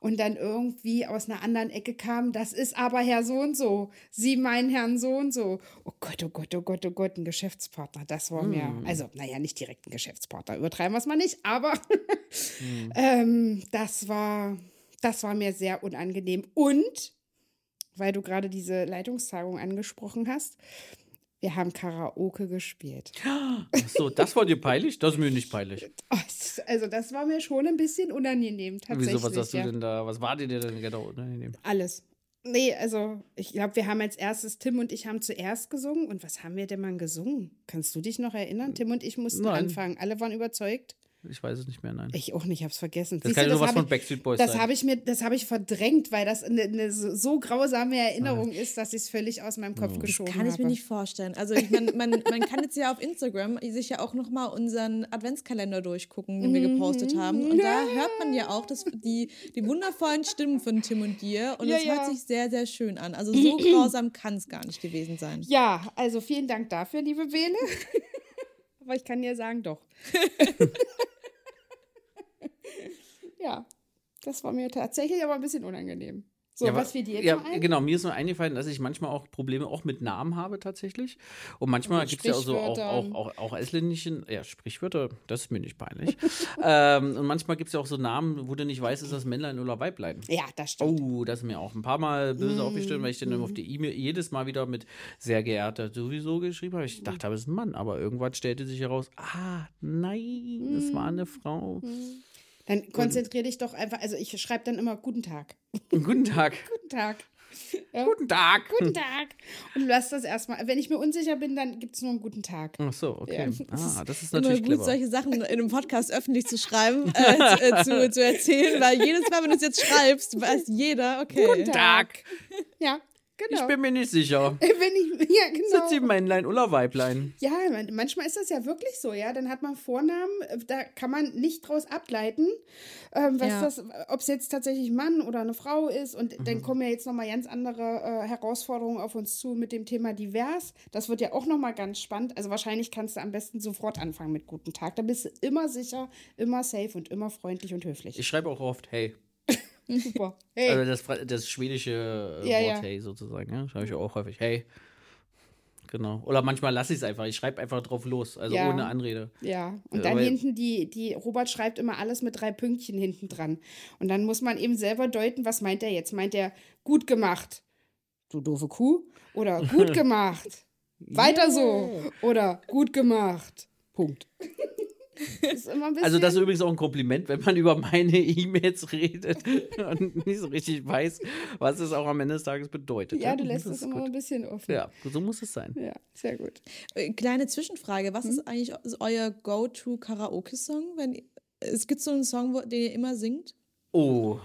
[SPEAKER 1] und dann irgendwie aus einer anderen Ecke kam, das ist aber Herr so und so, Sie meinen Herrn so und so. Oh Gott, oh Gott, oh Gott, oh Gott, ein Geschäftspartner, das war mir, also naja, nicht direkt ein Geschäftspartner, übertreiben wir es mal nicht, aber ähm, das war, das war mir sehr unangenehm und, weil du gerade diese Leitungstagung angesprochen hast, wir haben Karaoke gespielt.
[SPEAKER 2] Ach so, das war dir peinlich? Das ist mir nicht peinlich.
[SPEAKER 1] Oh, Also das war mir schon ein bisschen unangenehm tatsächlich.
[SPEAKER 2] Wieso, was hast
[SPEAKER 1] ja.
[SPEAKER 2] du denn da? Was war dir denn genau unangenehm?
[SPEAKER 1] Alles. Nee, also ich glaube, wir haben als erstes, Tim und ich haben zuerst gesungen. Und was haben wir denn mal gesungen? Kannst du dich noch erinnern? Tim und ich mussten
[SPEAKER 2] Nein.
[SPEAKER 1] anfangen. Alle waren überzeugt.
[SPEAKER 2] Ich weiß es nicht mehr, nein.
[SPEAKER 1] Ich auch nicht, ich hab's vergessen.
[SPEAKER 2] Das
[SPEAKER 1] Siehst
[SPEAKER 2] kann
[SPEAKER 1] du,
[SPEAKER 2] ja nur was von Backstreet Boys
[SPEAKER 1] Das habe ich mir, das habe ich verdrängt, weil das eine, eine so grausame Erinnerung ist, dass ich es völlig aus meinem Kopf geschoben
[SPEAKER 3] Kann ich
[SPEAKER 1] habe.
[SPEAKER 3] mir nicht vorstellen. Also ich mein, man, man kann jetzt ja auf Instagram sich ja auch nochmal unseren Adventskalender durchgucken, den wir gepostet haben. Und da hört man ja auch das, die, die wundervollen Stimmen von Tim und dir. Und
[SPEAKER 1] Ja,
[SPEAKER 3] es
[SPEAKER 1] ja.
[SPEAKER 3] hört sich sehr, sehr schön an. Also so grausam kann es gar nicht gewesen sein.
[SPEAKER 1] Ja, also vielen Dank dafür, liebe Bele. Aber ich kann dir sagen, doch. ja, das war mir tatsächlich aber ein bisschen unangenehm. So,
[SPEAKER 2] ja,
[SPEAKER 1] was
[SPEAKER 2] wa-
[SPEAKER 1] für dir jetzt
[SPEAKER 2] ja? Genau, mir ist nur eingefallen, dass ich manchmal auch Probleme auch mit Namen habe tatsächlich. Und manchmal
[SPEAKER 1] Mit
[SPEAKER 2] gibt es ja auch so auch, auch, auch, auch ausländischen, ja, Sprichwörter, das ist mir nicht peinlich. ähm, und manchmal gibt es ja auch so Namen, wo du nicht weißt, ist das Männlein oder Weiblein.
[SPEAKER 1] Ja, das stimmt.
[SPEAKER 2] Oh, das ist mir auch ein paar Mal böse
[SPEAKER 1] Mm,
[SPEAKER 2] aufgestellt, weil ich dann auf die E-Mail jedes Mal wieder mit sehr geehrter sowieso geschrieben habe. Ich dachte, das ist ein Mann, aber irgendwann stellte sich heraus, ah, nein, es war
[SPEAKER 1] Mm.
[SPEAKER 2] eine Frau.
[SPEAKER 1] Dann konzentrier dich doch einfach, also ich schreibe dann immer Guten Tag.
[SPEAKER 2] Guten Tag.
[SPEAKER 1] Guten Tag. Ja.
[SPEAKER 2] Guten Tag.
[SPEAKER 1] Guten Tag. Und lass das erstmal. Wenn ich mir unsicher bin, dann gibt es nur einen guten Tag.
[SPEAKER 2] Ach so, okay.
[SPEAKER 1] Ja.
[SPEAKER 2] Ah, das ist
[SPEAKER 3] Immer
[SPEAKER 2] natürlich
[SPEAKER 3] gut,
[SPEAKER 2] clever.
[SPEAKER 3] solche Sachen in einem Podcast öffentlich zu schreiben, äh, zu, äh, zu, zu erzählen, weil jedes Mal, wenn du es jetzt schreibst, weiß jeder, okay.
[SPEAKER 2] Guten Tag.
[SPEAKER 1] Ja, genau.
[SPEAKER 2] Ich bin mir nicht sicher.
[SPEAKER 1] wenn ich, ja, genau.
[SPEAKER 2] Sind sie Männlein oder Weiblein?
[SPEAKER 1] Ja, man- manchmal ist das ja wirklich so, ja. Dann hat man Vornamen, äh, da kann man nicht draus ableiten, ähm, was
[SPEAKER 3] Ja.
[SPEAKER 1] das, ob es jetzt tatsächlich ein Mann oder eine Frau ist. Und
[SPEAKER 2] Mhm.
[SPEAKER 1] dann kommen ja jetzt nochmal ganz andere äh, Herausforderungen auf uns zu mit dem Thema divers. Das wird ja auch nochmal ganz spannend. Also wahrscheinlich kannst du am besten sofort anfangen mit Guten Tag. Da bist du immer sicher, immer safe und immer freundlich und höflich.
[SPEAKER 2] Ich schreibe auch oft hey.
[SPEAKER 1] Super. Hey.
[SPEAKER 2] Also das, das schwedische äh,
[SPEAKER 1] Ja,
[SPEAKER 2] Wort
[SPEAKER 1] ja.
[SPEAKER 2] hey sozusagen. Ja? Schreibe ich auch häufig hey. Genau. Oder manchmal lasse ich es einfach. Ich schreibe einfach drauf los, also
[SPEAKER 1] Ja.
[SPEAKER 2] ohne Anrede.
[SPEAKER 1] Ja, und dann
[SPEAKER 2] aber-
[SPEAKER 1] hinten die, die, Robert schreibt immer alles mit drei Pünktchen hinten dran. Und dann muss man eben selber deuten, was meint er jetzt? Meint er, gut gemacht, du doofe Kuh? Oder gut gemacht, weiter so? Oder gut gemacht, Punkt. Das ist immer ein bisschen.
[SPEAKER 2] Also das ist übrigens auch ein Kompliment, wenn man über meine E-Mails redet und nicht so richtig weiß, was es auch am Ende des Tages bedeutet.
[SPEAKER 1] ja, du
[SPEAKER 2] Das
[SPEAKER 1] lässt es immer
[SPEAKER 2] gut.
[SPEAKER 1] ein bisschen offen.
[SPEAKER 2] Ja, so muss es sein.
[SPEAKER 1] ja sehr gut.
[SPEAKER 3] Äh, Kleine Zwischenfrage, was
[SPEAKER 1] Hm?
[SPEAKER 3] ist eigentlich euer Go-To-Karaoke-Song? Wenn Es gibt so einen Song, wo- den ihr immer singt?
[SPEAKER 2] Oh,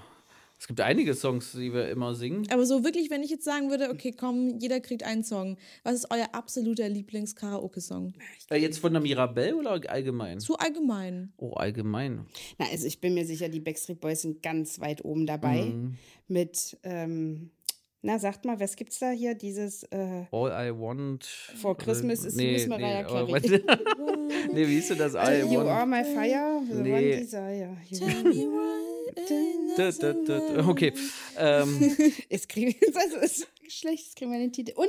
[SPEAKER 2] es gibt einige Songs, die wir immer singen.
[SPEAKER 3] Aber so wirklich, wenn ich jetzt sagen würde, okay, komm, jeder kriegt einen Song. Was ist euer absoluter Lieblings-Karaoke-Song?
[SPEAKER 2] Äh, Jetzt von der Mirabelle oder allgemein?
[SPEAKER 3] So allgemein.
[SPEAKER 2] Oh, allgemein.
[SPEAKER 1] Na, also ich bin mir sicher, die Backstreet Boys sind ganz weit oben dabei.
[SPEAKER 2] Mhm.
[SPEAKER 1] Mit, ähm, na, sagt mal, was gibt's da hier? Dieses, äh,
[SPEAKER 2] All I Want.
[SPEAKER 1] For Christmas is
[SPEAKER 2] nee,
[SPEAKER 1] Miss Mariah
[SPEAKER 2] nee,
[SPEAKER 1] Carey.
[SPEAKER 2] nee, wie hieß denn das? All I
[SPEAKER 1] You
[SPEAKER 2] Want.
[SPEAKER 1] are my fire, the
[SPEAKER 2] Nee.
[SPEAKER 1] one desire. You-
[SPEAKER 2] da, da, da. Okay. Ähm,
[SPEAKER 1] Es kriegen, also ist schlecht, jetzt kriegen wir den Titel. Und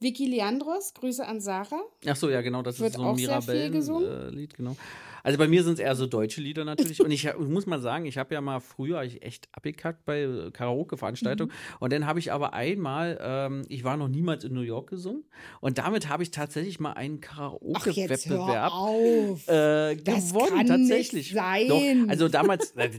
[SPEAKER 1] Vicky Leandros, Grüße an Sarah.
[SPEAKER 2] ach so, ja, genau, das
[SPEAKER 1] Wird
[SPEAKER 2] ist so ein. Mirabellen-Lied, genau. Also bei mir sind es eher so deutsche Lieder natürlich. Und ich, ich muss mal sagen, ich habe ja mal früher ich echt abgekackt bei äh, Karaoke-Veranstaltungen.
[SPEAKER 1] Mhm.
[SPEAKER 2] Und dann habe ich aber einmal, ähm, ich war noch niemals in New York gesungen. Und damit habe ich tatsächlich mal einen Karaoke-Wettbewerb äh,
[SPEAKER 1] Das
[SPEAKER 2] gewonnen, tatsächlich. Doch, also damals, äh,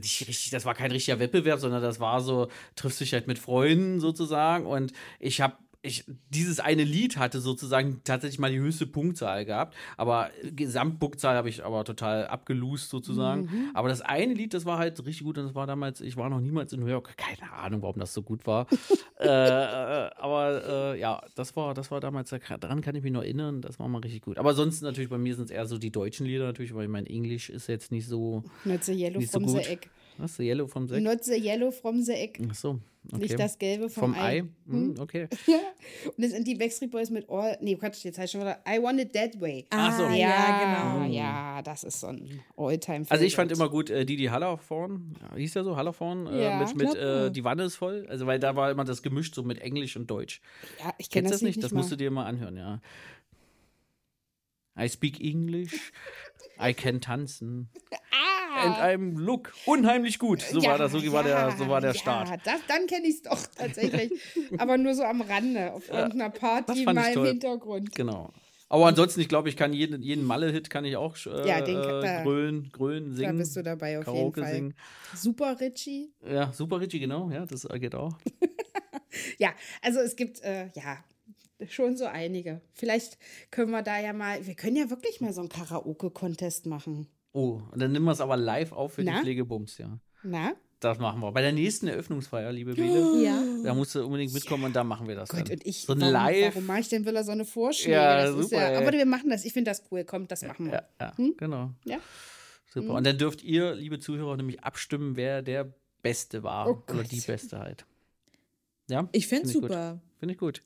[SPEAKER 2] das war kein richtiger Wettbewerb, sondern das war so, triffst dich halt mit Freunden sozusagen. Und ich habe ich, dieses eine Lied hatte sozusagen tatsächlich mal die höchste Punktzahl gehabt, aber Gesamtpunktzahl habe ich aber total abgelost sozusagen.
[SPEAKER 1] Mhm.
[SPEAKER 2] Aber das eine Lied, das war halt richtig gut und das war damals, ich war noch niemals in New York, keine Ahnung, warum das so gut war. äh, aber äh, ja, das war, das war damals, daran kann ich mich noch erinnern, das war mal richtig gut. Aber sonst natürlich bei mir sind es eher so die deutschen Lieder natürlich, weil mein Englisch ist jetzt nicht so,
[SPEAKER 1] Not the yellow
[SPEAKER 2] nicht so
[SPEAKER 1] from
[SPEAKER 2] gut.
[SPEAKER 1] the egg.
[SPEAKER 2] Was, The Yellow vom Sekt?
[SPEAKER 1] Not the yellow from the egg.
[SPEAKER 2] Ach so, okay.
[SPEAKER 1] Nicht das Gelbe vom,
[SPEAKER 2] vom Ei. Hm, okay.
[SPEAKER 1] Ja. Und es sind die Backstreet Boys mit All. Nee, Quatsch, jetzt heißt schon wieder I Want It That Way.
[SPEAKER 2] Ach so.
[SPEAKER 3] Ah, ja, genau.
[SPEAKER 1] Ja, das ist so ein Alltime
[SPEAKER 2] Also ich fand immer gut äh, Didi Hallervorn, ja, hieß der so, Hallervorn, äh,
[SPEAKER 1] Ja,
[SPEAKER 2] mit, mit
[SPEAKER 3] glaub, ja.
[SPEAKER 2] äh, Die Wanne ist voll. Also weil da war immer das gemischt so mit Englisch und Deutsch.
[SPEAKER 1] Ja, ich kenne
[SPEAKER 2] Kennst du
[SPEAKER 1] das
[SPEAKER 2] das nicht? Das
[SPEAKER 1] mal.
[SPEAKER 2] musst du dir mal anhören, ja. I speak English, I can tanzen. And I'm look unheimlich gut. So war das, so war der, so war der Start.
[SPEAKER 1] Ja, das, dann kenne ich es doch tatsächlich. Aber nur so am Rande, auf irgendeiner Party mal im. Hintergrund.
[SPEAKER 2] Genau. Aber ansonsten, ich glaube, ich kann jeden, jeden Malle-Hit kann ich auch äh,
[SPEAKER 1] Ja, den-
[SPEAKER 2] äh,
[SPEAKER 1] da-
[SPEAKER 2] grölen, grölen, singen.
[SPEAKER 1] Da bist du dabei auf
[SPEAKER 2] Karaoke
[SPEAKER 1] jeden Fall.
[SPEAKER 2] singen.
[SPEAKER 1] Super Richie.
[SPEAKER 2] Ja, super Richie, genau. Ja, das geht auch.
[SPEAKER 1] Ja, also es gibt, äh, ja, schon so einige. Vielleicht können wir da ja mal, wir können ja wirklich mal so einen Karaoke-Contest machen.
[SPEAKER 2] Oh, und dann nehmen wir es aber live auf für
[SPEAKER 1] Na?
[SPEAKER 2] die Pflegebums, ja.
[SPEAKER 1] Na?
[SPEAKER 2] Das machen wir. Bei der nächsten Eröffnungsfeier, liebe Bele,
[SPEAKER 3] Ja.
[SPEAKER 2] da musst du unbedingt mitkommen und da machen wir das
[SPEAKER 1] Gott,
[SPEAKER 2] dann.
[SPEAKER 1] und ich,
[SPEAKER 2] so ein
[SPEAKER 1] warum,
[SPEAKER 2] Live.
[SPEAKER 1] warum mache ich denn Villa so eine Vorschläge?
[SPEAKER 2] Ja,
[SPEAKER 1] das ist
[SPEAKER 2] super,
[SPEAKER 1] ja, aber wir machen das. Ich finde das cool. Kommt, das machen wir.
[SPEAKER 2] Ja, ja genau.
[SPEAKER 1] Hm? Ja?
[SPEAKER 2] Super. Und dann dürft ihr, liebe Zuhörer, nämlich abstimmen, wer der Beste war
[SPEAKER 1] Oh
[SPEAKER 2] oder
[SPEAKER 1] Gott.
[SPEAKER 2] die Beste halt. Ja?
[SPEAKER 3] Ich fände
[SPEAKER 2] Find
[SPEAKER 3] super.
[SPEAKER 2] Gut. Finde ich gut.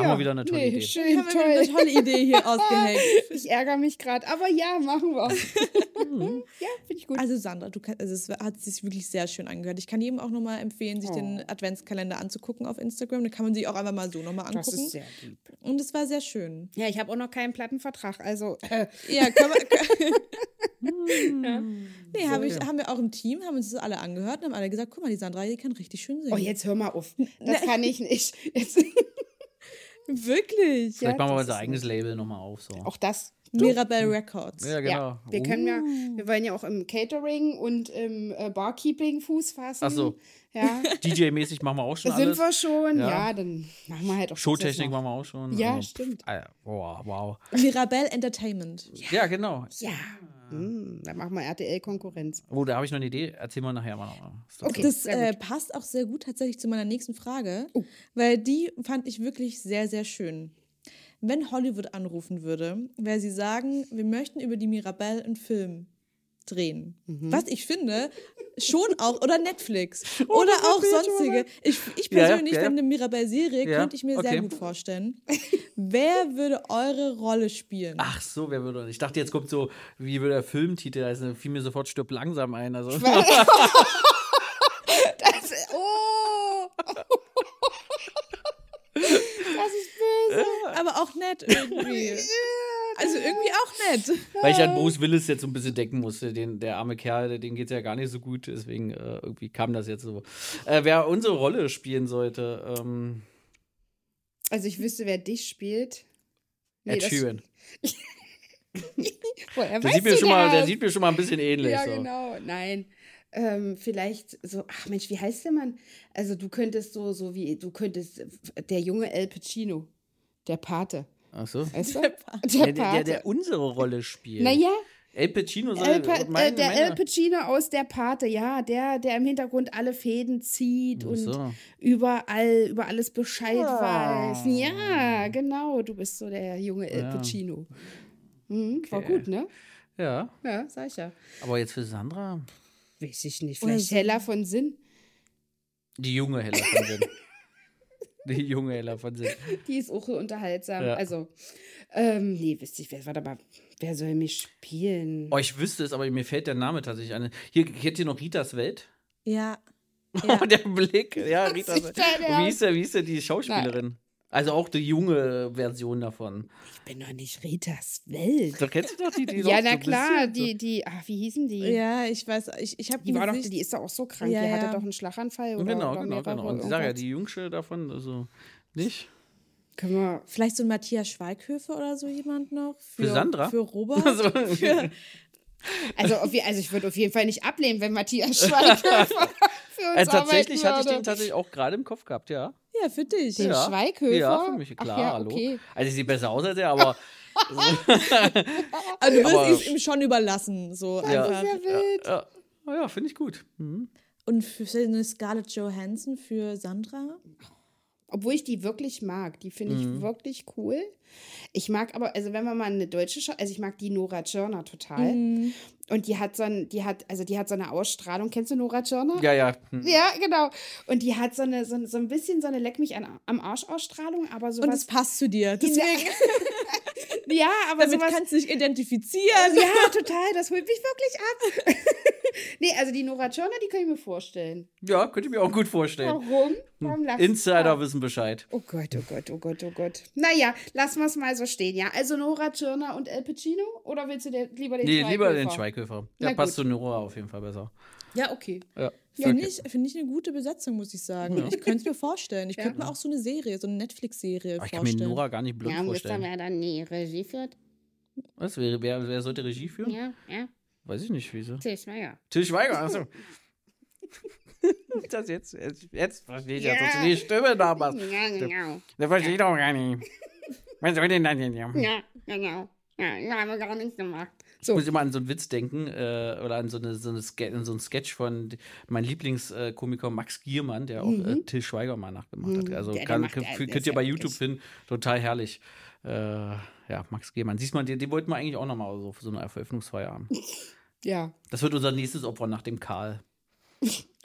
[SPEAKER 2] Haben wir wieder eine tolle
[SPEAKER 1] nee,
[SPEAKER 2] Idee.
[SPEAKER 1] Schön,
[SPEAKER 3] Ich habe mir eine
[SPEAKER 1] toll.
[SPEAKER 3] tolle Idee hier ausgehängt.
[SPEAKER 1] Ich ärgere mich gerade, aber ja, machen wir.
[SPEAKER 2] Mhm.
[SPEAKER 1] ja, finde ich gut.
[SPEAKER 3] Also Sandra, du kann, also es hat sich wirklich sehr schön angehört. Ich kann jedem auch nochmal empfehlen, sich den Adventskalender anzugucken auf Instagram. Den kann man sich auch einfach mal so nochmal
[SPEAKER 1] das
[SPEAKER 3] angucken.
[SPEAKER 1] ist sehr lieb.
[SPEAKER 3] Und es war sehr schön.
[SPEAKER 1] Ja, ich habe auch noch keinen Plattenvertrag. Also, äh,
[SPEAKER 3] Ja, können wir,
[SPEAKER 1] ja.
[SPEAKER 3] nee, hab ich, haben wir auch im Team, haben uns das alle angehört und haben alle gesagt, guck mal, die Sandra, die kann richtig schön singen.
[SPEAKER 1] oh, jetzt hör mal auf. Das kann ich nicht. Jetzt,
[SPEAKER 3] Wirklich?
[SPEAKER 2] Vielleicht machen wir unser eigenes Label nochmal auf. So.
[SPEAKER 1] auch das.
[SPEAKER 3] Mirabelle Records.
[SPEAKER 2] Ja, genau.
[SPEAKER 1] Ja, wir können ja, wir wollen ja auch im Catering und im äh, Barkeeping Fuß fassen.
[SPEAKER 2] Ach so.
[SPEAKER 1] Ja,
[SPEAKER 2] DJ-mäßig machen wir auch schon
[SPEAKER 1] da sind wir schon.
[SPEAKER 2] Ja.
[SPEAKER 1] Ja. dann machen wir halt auch das
[SPEAKER 2] Showtechnik machen wir auch schon.
[SPEAKER 1] Ja,
[SPEAKER 2] Also,
[SPEAKER 1] stimmt.
[SPEAKER 2] Ah, ja. Wow, wow.
[SPEAKER 3] Mirabelle Entertainment.
[SPEAKER 2] Ja, genau.
[SPEAKER 1] Ja, hm, dann machen wir RTL-Konkurrenz.
[SPEAKER 2] Oh, da habe ich noch eine Idee. Erzähl mal nachher mal noch. Ist doch
[SPEAKER 1] Okay.
[SPEAKER 3] Das äh, passt auch sehr gut tatsächlich zu meiner nächsten Frage,
[SPEAKER 1] Oh.
[SPEAKER 3] weil die fand ich wirklich sehr, sehr schön. Wenn Hollywood anrufen würde, wäre sie sagen, wir möchten über die Mirabelle einen Film drehen.
[SPEAKER 1] Mhm.
[SPEAKER 3] Was ich finde, schon auch, oder Netflix, oder auch sonstige. Ich, ich persönlich
[SPEAKER 2] ja, ja.
[SPEAKER 3] finde eine Mirabelle-Serie,
[SPEAKER 2] Ja,
[SPEAKER 3] könnte ich mir sehr
[SPEAKER 2] okay.
[SPEAKER 3] gut vorstellen. Wer würde eure Rolle spielen?
[SPEAKER 2] Ach so, wer würde. Ich dachte, jetzt kommt so, wie würde der Filmtitel heißen? Fiel mir sofort stirb langsam ein. Also.
[SPEAKER 1] Das, oh! Das ist böse.
[SPEAKER 3] Aber auch nett irgendwie. Also irgendwie auch nett.
[SPEAKER 2] Weil ich an Bruce Willis jetzt so ein bisschen denken musste. Den, der arme Kerl, den geht es ja gar nicht so gut. Deswegen äh, irgendwie kam das jetzt so. Äh, wer unsere Rolle spielen sollte, ähm,
[SPEAKER 1] Also ich wüsste, wer dich spielt. Nee,
[SPEAKER 2] Ed Sheeran.
[SPEAKER 1] Woher
[SPEAKER 2] Der sieht, mir schon mal, der sieht mir schon mal ein bisschen ähnlich.
[SPEAKER 1] Ja,
[SPEAKER 2] so.
[SPEAKER 1] genau. Nein. Ähm, vielleicht so, ach Mensch, wie heißt der Mann? Also du könntest so, so wie, du könntest, der junge El Pacino, der Pate.
[SPEAKER 2] Ach so.
[SPEAKER 1] Weißt du?
[SPEAKER 3] Der Pate.
[SPEAKER 1] Der
[SPEAKER 2] Der, der, der unsere Rolle spielt.
[SPEAKER 1] naja,
[SPEAKER 2] El Pacino soll
[SPEAKER 1] El Pa äh,
[SPEAKER 2] meine,
[SPEAKER 1] der
[SPEAKER 2] meine-
[SPEAKER 1] El Pacino aus der Pate, ja, der, der im Hintergrund alle Fäden zieht
[SPEAKER 2] Ach
[SPEAKER 1] und
[SPEAKER 2] so.
[SPEAKER 1] überall, über alles Bescheid
[SPEAKER 2] Ah.
[SPEAKER 1] weiß. Ja, genau, du bist so der junge El
[SPEAKER 2] Ja.
[SPEAKER 1] Pacino. Mhm, War
[SPEAKER 2] Okay.
[SPEAKER 1] gut, ne?
[SPEAKER 2] Ja,
[SPEAKER 1] Ja, sag ich ja.
[SPEAKER 2] aber jetzt für Sandra,
[SPEAKER 1] Weiß ich nicht,
[SPEAKER 3] Oder
[SPEAKER 1] vielleicht
[SPEAKER 3] so.
[SPEAKER 1] heller von Sinn.
[SPEAKER 2] die junge Hella von Sinn. die junge von Sinn.
[SPEAKER 1] Die ist auch unterhaltsam.
[SPEAKER 2] Ja.
[SPEAKER 1] Also, ähm, nee, wisst ich, wer, warte mal, wer soll mich spielen?
[SPEAKER 2] Oh, ich wüsste es, aber mir fällt der Name tatsächlich ein. Hier, kennt ihr noch Ritas Welt?
[SPEAKER 3] Ja.
[SPEAKER 2] Oh,
[SPEAKER 3] ja.
[SPEAKER 2] der Blick. Ja, Ritas Welt. wie hieß, der, wie hieß der die Schauspielerin? Also auch die junge Version davon.
[SPEAKER 1] Ich bin doch nicht Ritas Welt.
[SPEAKER 2] Da kennst du doch die, die
[SPEAKER 1] ja, na klar,
[SPEAKER 2] bisschen
[SPEAKER 1] die, die, ach, wie hießen die?
[SPEAKER 3] Ja, ich weiß, ich, ich habe
[SPEAKER 1] Die war doch, die ist doch auch so krank,
[SPEAKER 3] Ja,
[SPEAKER 1] die hatte
[SPEAKER 3] ja.
[SPEAKER 1] doch einen Schlaganfall
[SPEAKER 2] So.
[SPEAKER 1] oder,
[SPEAKER 2] Genau,
[SPEAKER 1] oder
[SPEAKER 2] genau, genau. Und ich sage ja, die Jüngste davon, also nicht.
[SPEAKER 1] Können wir,
[SPEAKER 3] Vielleicht so ein Matthias Schweighöfer oder so jemand noch?
[SPEAKER 2] Für Sandra?
[SPEAKER 3] Für Robert?
[SPEAKER 2] Also,
[SPEAKER 3] für,
[SPEAKER 1] also, also ich würde auf jeden Fall nicht ablehnen, wenn Matthias Schweighöfer für uns
[SPEAKER 2] äh, tatsächlich hatte ich den tatsächlich auch gerade im Kopf gehabt, ja.
[SPEAKER 3] Ja, für dich.
[SPEAKER 1] Den
[SPEAKER 2] ja.
[SPEAKER 1] Schweighöfer?
[SPEAKER 2] Ja, für mich,
[SPEAKER 1] Ach
[SPEAKER 2] klar,
[SPEAKER 1] ja,
[SPEAKER 2] hallo.
[SPEAKER 1] okay.
[SPEAKER 2] Also, sie sieht besser aus als er, aber.
[SPEAKER 3] Also du wirst es ihm schon überlassen. So
[SPEAKER 2] Ja.
[SPEAKER 3] einfach.
[SPEAKER 1] Sehr wild.
[SPEAKER 2] ja, ja finde ich gut. Mhm.
[SPEAKER 3] Und für eine Scarlett Johansson für Sandra?
[SPEAKER 1] Obwohl ich die wirklich mag. Die finde
[SPEAKER 2] Mhm.
[SPEAKER 1] ich wirklich cool. Ich mag aber, also wenn man mal eine deutsche Schau, also ich mag die Nora Tschirner total.
[SPEAKER 2] Mhm.
[SPEAKER 1] Und die hat so ein, die hat, also die hat so eine Ausstrahlung. Kennst du Nora Tschirner?
[SPEAKER 2] Ja, ja. Hm.
[SPEAKER 1] Ja, genau. Und die hat so eine, so, so ein bisschen so eine Leck mich an, am Arsch Ausstrahlung, aber
[SPEAKER 3] Und
[SPEAKER 1] sowas.
[SPEAKER 3] es passt zu dir. Deswegen,
[SPEAKER 1] ja, aber
[SPEAKER 3] damit
[SPEAKER 1] sowas.
[SPEAKER 3] kannst du dich identifizieren.
[SPEAKER 1] Ja, total, das holt mich wirklich ab. Nee, also die Nora Tschirner, die kann ich mir vorstellen.
[SPEAKER 2] Ja, könnte ich mir auch gut vorstellen.
[SPEAKER 1] Warum? Warum lachst du?
[SPEAKER 2] Insider wissen Bescheid.
[SPEAKER 1] Oh Gott, oh Gott, oh Gott, oh Gott. Naja, lassen wir es mal so stehen, ja. Also Nora Tschirner und El Pacino? Oder willst du dir lieber den
[SPEAKER 2] Nee, lieber den
[SPEAKER 1] Schweighöfer?
[SPEAKER 2] Der passt zu Nora auf jeden Fall besser.
[SPEAKER 1] Ja, okay.
[SPEAKER 2] Ja.
[SPEAKER 3] Finde
[SPEAKER 2] Okay.
[SPEAKER 3] ich, find ich eine gute Besetzung, muss ich sagen. Ich könnte es mir vorstellen. Ich
[SPEAKER 1] Ja.
[SPEAKER 3] könnte mir auch so eine Serie, so eine Netflix-Serie
[SPEAKER 2] Aber ich kann mir
[SPEAKER 3] vorstellen.
[SPEAKER 2] Nora gar nicht blöd
[SPEAKER 1] Ja,
[SPEAKER 2] vorstellen.
[SPEAKER 1] wer dann die Regie führt?
[SPEAKER 2] Was? Wer, wer, wer sollte Regie führen?
[SPEAKER 1] Ja, ja.
[SPEAKER 2] Weiß ich nicht, wieso.
[SPEAKER 1] Till Schweiger.
[SPEAKER 2] Till Schweiger, achso. das jetzt, jetzt, jetzt verstehe ich ja, du die Stimme da machst.
[SPEAKER 1] Ja, genau.
[SPEAKER 2] Das verstehe ich doch gar nicht. Was soll denn das denn? Ja.
[SPEAKER 1] Genau. Ja, ich habe gar nichts gemacht.
[SPEAKER 2] Ich
[SPEAKER 1] So.
[SPEAKER 2] muss immer an so einen Witz denken äh, oder an so, eine, so, eine Ske so einen Sketch von meinem Lieblingskomiker Max Giermann, der auch äh, Till Schweiger mal nachgemacht hat.
[SPEAKER 1] Mhm.
[SPEAKER 2] Also
[SPEAKER 1] Der- der
[SPEAKER 2] kann, könnt, könnt ihr bei YouTube finden. Total herrlich. Äh, ja, Max Giermann. Siehst mal, den, den wollten wir eigentlich auch nochmal so für so eine Eröffnungsfeier haben.
[SPEAKER 1] Ja.
[SPEAKER 2] Das wird unser nächstes Opfer nach dem Karl.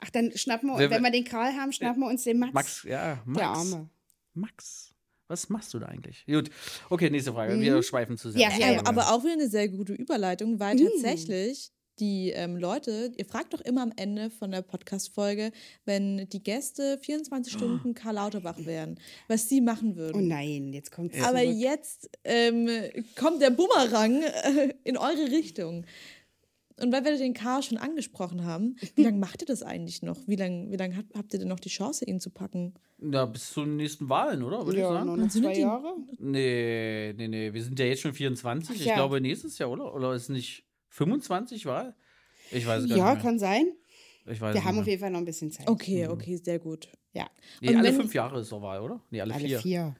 [SPEAKER 1] Ach, dann schnappen wir,
[SPEAKER 2] Wer-
[SPEAKER 1] wenn wir den Karl haben, schnappen wir uns den Max.
[SPEAKER 2] Max, ja, Max.
[SPEAKER 1] Der Arme.
[SPEAKER 2] Max. Was machst du da eigentlich? Gut. Okay, nächste Frage. Wir schweifen zu sehr.
[SPEAKER 1] Mhm. Ja, ja,
[SPEAKER 3] Ähm, aber auch wieder eine sehr gute Überleitung, weil
[SPEAKER 1] Mm.
[SPEAKER 3] tatsächlich die ähm, Leute, ihr fragt doch immer am Ende von der Podcast-Folge, wenn die Gäste 24 Stunden Karl Lauterbach wären, was sie machen
[SPEAKER 1] Oh
[SPEAKER 3] würden.
[SPEAKER 1] nein, jetzt kommt
[SPEAKER 3] Aber jetzt ähm, kommt der Bumerang äh, in eure Richtung. Und weil wir den Karl schon angesprochen haben, wie lange macht ihr das eigentlich noch? Wie lange wie lang habt, habt ihr denn noch die Chance, ihn zu packen?
[SPEAKER 2] Ja, bis zu den nächsten Wahlen, oder? Würde ich
[SPEAKER 1] Ja,
[SPEAKER 2] sagen.
[SPEAKER 1] nur noch zwei Jahre.
[SPEAKER 2] Nee, nee, nee. Wir sind ja jetzt schon 24.
[SPEAKER 1] Ach
[SPEAKER 2] Ich
[SPEAKER 1] ja.
[SPEAKER 2] glaube, nächstes Jahr, oder? Oder ist nicht 25 Wahl? Ich weiß es gar
[SPEAKER 1] Ja,
[SPEAKER 2] nicht.
[SPEAKER 1] kann sein.
[SPEAKER 2] Mehr. Ich weiß
[SPEAKER 1] Wir haben
[SPEAKER 2] nicht
[SPEAKER 1] auf
[SPEAKER 2] mehr.
[SPEAKER 1] jeden Fall noch ein bisschen Zeit.
[SPEAKER 3] Okay, okay, sehr gut.
[SPEAKER 1] Ja.
[SPEAKER 2] Nee,
[SPEAKER 3] Und
[SPEAKER 2] alle fünf Jahre ist doch Wahl, oder? Nee, alle,
[SPEAKER 1] Alle
[SPEAKER 2] vier.
[SPEAKER 1] vier.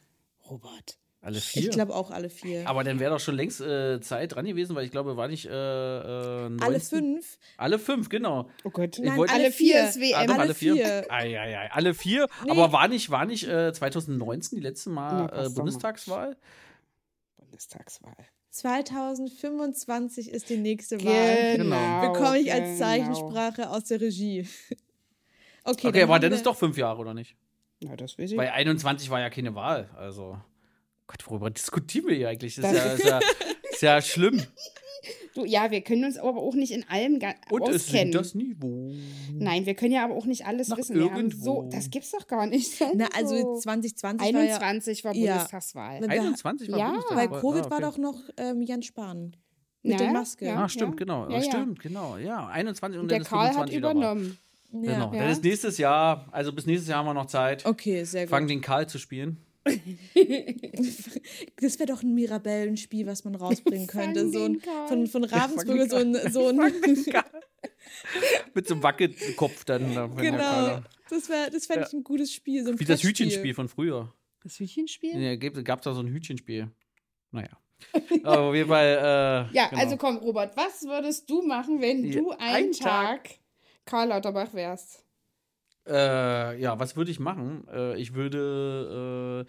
[SPEAKER 1] Robert.
[SPEAKER 2] Alle vier.
[SPEAKER 3] Ich glaube auch alle vier.
[SPEAKER 2] Aber dann wäre doch schon längst äh, Zeit dran gewesen, weil ich glaube, war nicht äh, äh, 19?
[SPEAKER 3] alle fünf?
[SPEAKER 2] Alle fünf, genau.
[SPEAKER 1] Oh Gott.
[SPEAKER 3] Nein,
[SPEAKER 1] alle
[SPEAKER 3] alle vier
[SPEAKER 1] ist WM.
[SPEAKER 2] Ah, doch,
[SPEAKER 3] alle
[SPEAKER 2] alle vier.
[SPEAKER 3] vier.
[SPEAKER 2] Ei, ei, ei, alle vier. Aber war nicht, war nicht äh, 2019 die letzte
[SPEAKER 1] Na,
[SPEAKER 2] Mal
[SPEAKER 1] passt
[SPEAKER 2] äh,
[SPEAKER 1] mal.
[SPEAKER 2] Bundestagswahl?
[SPEAKER 1] Bundestagswahl.
[SPEAKER 3] 2025 ist die nächste Wahl.
[SPEAKER 1] Genau.
[SPEAKER 3] Bekomme ich als
[SPEAKER 1] genau.
[SPEAKER 3] Zeichensprache aus der Regie. Okay,
[SPEAKER 2] Okay, aber
[SPEAKER 3] haben
[SPEAKER 2] dann ist doch fünf Jahre, oder nicht?
[SPEAKER 1] Na, das weiß ich.
[SPEAKER 2] Weil 21 war ja keine Wahl. Also, Gott, worüber diskutieren wir hier eigentlich? Das ist, ja, ist, ja, ist ja schlimm.
[SPEAKER 1] Du, ja, wir können uns aber auch nicht in allem
[SPEAKER 2] Und es
[SPEAKER 1] auskennen.
[SPEAKER 2] sinkt das Niveau.
[SPEAKER 1] Nein, wir können ja aber auch nicht alles
[SPEAKER 2] Nach
[SPEAKER 1] wissen. Wir haben
[SPEAKER 2] irgendwo.
[SPEAKER 1] so, das gibt's doch gar nicht.
[SPEAKER 3] Na, also
[SPEAKER 1] So.
[SPEAKER 3] 2020 war ja,
[SPEAKER 1] 21 war,
[SPEAKER 3] Ja.
[SPEAKER 1] Bundestagswahl.
[SPEAKER 3] Na,
[SPEAKER 2] 21 war
[SPEAKER 1] Ja.
[SPEAKER 2] Bundestagswahl.
[SPEAKER 3] bei Covid
[SPEAKER 2] Ah,
[SPEAKER 3] war
[SPEAKER 2] okay.
[SPEAKER 3] doch noch ähm, Jens Spahn. Mit
[SPEAKER 1] Ja,
[SPEAKER 3] der Maske.
[SPEAKER 1] ja.
[SPEAKER 2] Ah, stimmt, genau.
[SPEAKER 1] Ja, ja.
[SPEAKER 2] Stimmt, genau. Ja, 21 und
[SPEAKER 1] Der
[SPEAKER 2] dann ist
[SPEAKER 1] Karl hat
[SPEAKER 2] 25 wieder wahr.
[SPEAKER 1] übernommen.
[SPEAKER 3] Ja.
[SPEAKER 2] Genau.
[SPEAKER 1] Ja.
[SPEAKER 2] Dann ist nächstes Jahr, also bis nächstes Jahr haben wir noch Zeit.
[SPEAKER 3] Okay, sehr gut.
[SPEAKER 2] Fangen den Karl zu spielen.
[SPEAKER 3] Das wäre doch ein Mirabellenspiel, was man rausbringen könnte. So ein, von, von Ravensburger so ein, so ein
[SPEAKER 2] Mit so einem Wackelkopf dann.
[SPEAKER 3] genau. Das wäre das fände ich ein gutes Spiel. So ein
[SPEAKER 2] Wie das. Hütchenspiel von früher.
[SPEAKER 1] Das Hütchenspiel?
[SPEAKER 2] Ja, gab es da so ein Hütchenspiel. Naja. Aber auf jeden Fall. Äh,
[SPEAKER 1] Ja,
[SPEAKER 2] genau.
[SPEAKER 1] also komm, Robert, was würdest du machen, wenn
[SPEAKER 2] Ja,
[SPEAKER 1] du einen
[SPEAKER 2] ein
[SPEAKER 1] Tag,
[SPEAKER 2] Tag.
[SPEAKER 1] Karl Lauterbach wärst?
[SPEAKER 2] Äh, ja, was würde ich machen? Äh, ich würde.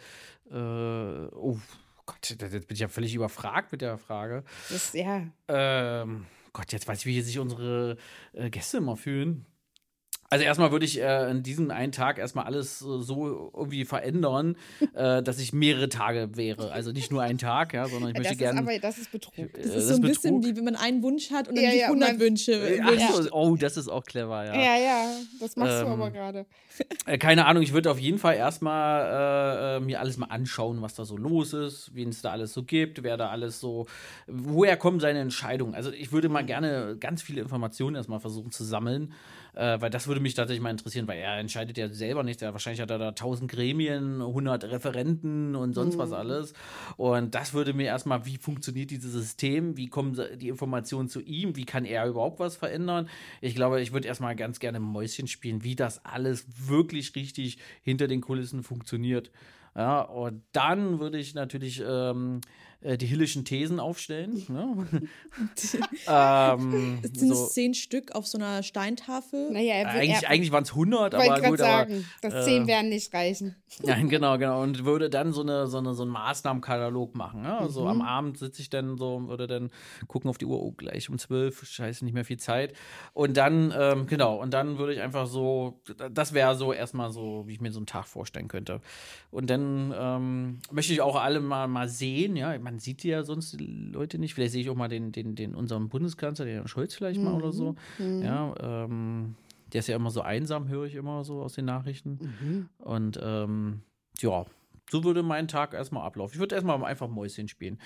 [SPEAKER 2] Äh, äh, oh Gott, jetzt bin ich ja völlig überfragt mit der Frage.
[SPEAKER 1] Das, ja.
[SPEAKER 2] Ähm, Gott, jetzt weiß ich, wie sich unsere äh, Gäste immer fühlen. Also erstmal würde ich äh, in diesem einen Tag erstmal alles äh, so irgendwie verändern, äh, dass ich mehrere Tage wäre. Also nicht nur einen Tag, ja, sondern ich
[SPEAKER 1] Das
[SPEAKER 2] möchte gerne.
[SPEAKER 1] aber, das ist Betrug.
[SPEAKER 2] Äh,
[SPEAKER 3] Das ist so ein bisschen wie wenn man einen Wunsch hat und dann
[SPEAKER 1] Ja,
[SPEAKER 3] die
[SPEAKER 1] ja,
[SPEAKER 3] 100
[SPEAKER 1] man-
[SPEAKER 3] Wünsche
[SPEAKER 2] Äh, ach so, oh, das ist auch clever, ja.
[SPEAKER 1] Ja, ja, das machst du
[SPEAKER 2] Ähm,
[SPEAKER 1] aber gerade.
[SPEAKER 2] Äh, keine Ahnung, ich würde auf jeden Fall erstmal mir alles mal anschauen, was da so los ist, wen es da alles so gibt, wer da alles so, woher kommen seine Entscheidungen. Also ich würde mal gerne ganz viele Informationen erstmal versuchen zu sammeln, äh, weil das würde mich tatsächlich mal interessieren, weil er entscheidet ja selber nicht. Er, wahrscheinlich hat er da 1000 Gremien, 100 Referenten und sonst was alles. Und das würde mir erstmal, wie funktioniert dieses System, wie kommen die Informationen zu ihm, wie kann er überhaupt was verändern. Ich glaube, ich würde erstmal ganz gerne Mäuschen spielen, wie das alles wirklich richtig hinter den Kulissen funktioniert. Ja, und dann würde ich natürlich ähm, äh, die hillischen Thesen aufstellen. Ne? ähm,
[SPEAKER 3] Das sind
[SPEAKER 2] so,
[SPEAKER 3] es zehn Stück auf so einer Steintafel.
[SPEAKER 1] Naja, er will,
[SPEAKER 2] eigentlich
[SPEAKER 1] er,
[SPEAKER 2] eigentlich waren es 100,
[SPEAKER 1] wollte
[SPEAKER 2] aber gut,
[SPEAKER 1] sagen,
[SPEAKER 2] aber
[SPEAKER 1] das
[SPEAKER 2] äh,
[SPEAKER 1] 10 werden nicht reichen.
[SPEAKER 2] Nein, genau, genau. Und würde dann so, eine, so, eine, so einen Maßnahmenkatalog machen. Ja? So
[SPEAKER 1] Mhm.
[SPEAKER 2] am Abend sitze ich dann so, würde dann gucken auf die Uhr, oh, gleich um zwölf, scheiße, nicht mehr viel Zeit. Und dann, ähm, genau, und dann würde ich einfach so, das wäre so erstmal so, wie ich mir so einen Tag vorstellen könnte. Und dann ähm, möchte ich auch alle mal, mal sehen, ja, man sieht ja sonst die Leute nicht. Vielleicht sehe ich auch mal den, den, den unseren Bundeskanzler, den Herrn Scholz vielleicht mal oder so. Ja, ähm, der ist ja immer so einsam, höre ich immer so aus den Nachrichten. Und ähm, ja, so würde mein Tag erstmal ablaufen. Ich würde erstmal einfach Mäuschen spielen.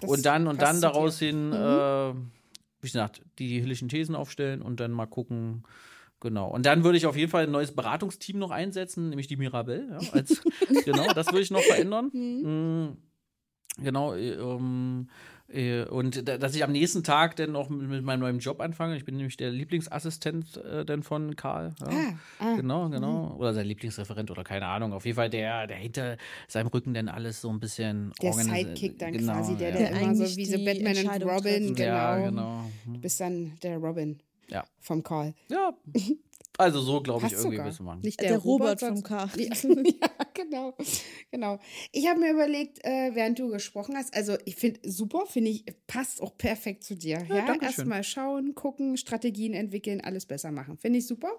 [SPEAKER 1] Das
[SPEAKER 2] und dann und dann daraus hin, äh, wie gesagt, die hillischen Thesen aufstellen und dann mal gucken. Genau. Und dann würde ich auf jeden Fall ein neues Beratungsteam noch einsetzen, nämlich die Mirabelle. Ja, als, genau, das würde ich noch verändern. Mm, Genau, äh, ähm, äh, und da, dass ich am nächsten Tag dann noch mit, mit meinem neuen Job anfange. Ich bin nämlich der Lieblingsassistent äh, dann von Karl. Ja.
[SPEAKER 1] Ah, ah.
[SPEAKER 2] Genau, genau. Oder sein Lieblingsreferent oder keine Ahnung. Auf jeden Fall der, der hinter seinem Rücken dann alles so ein bisschen
[SPEAKER 1] Der Sidekick dann
[SPEAKER 2] genau,
[SPEAKER 1] quasi, der,
[SPEAKER 2] ja.
[SPEAKER 1] der
[SPEAKER 3] Der
[SPEAKER 1] immer so
[SPEAKER 3] eigentlich
[SPEAKER 1] wie so
[SPEAKER 3] die
[SPEAKER 1] Batman und
[SPEAKER 3] Entscheidung
[SPEAKER 1] Robin,
[SPEAKER 3] trifft.
[SPEAKER 1] genau.
[SPEAKER 2] Ja, genau.
[SPEAKER 1] Du bist dann der Robin
[SPEAKER 2] Ja.
[SPEAKER 1] vom Karl.
[SPEAKER 2] Ja. Also so, glaube ich, irgendwie
[SPEAKER 1] sogar.
[SPEAKER 2] wir.
[SPEAKER 1] Nicht
[SPEAKER 3] Der Robert
[SPEAKER 1] sonst-
[SPEAKER 3] vom Karl.
[SPEAKER 1] Ja, ja, genau. genau. Ich habe mir überlegt, äh, während du gesprochen hast, also ich finde super, finde ich, passt auch perfekt zu dir. Ja,
[SPEAKER 2] schön.
[SPEAKER 1] erstmal schauen, gucken, Strategien entwickeln, alles besser machen. Finde ich super.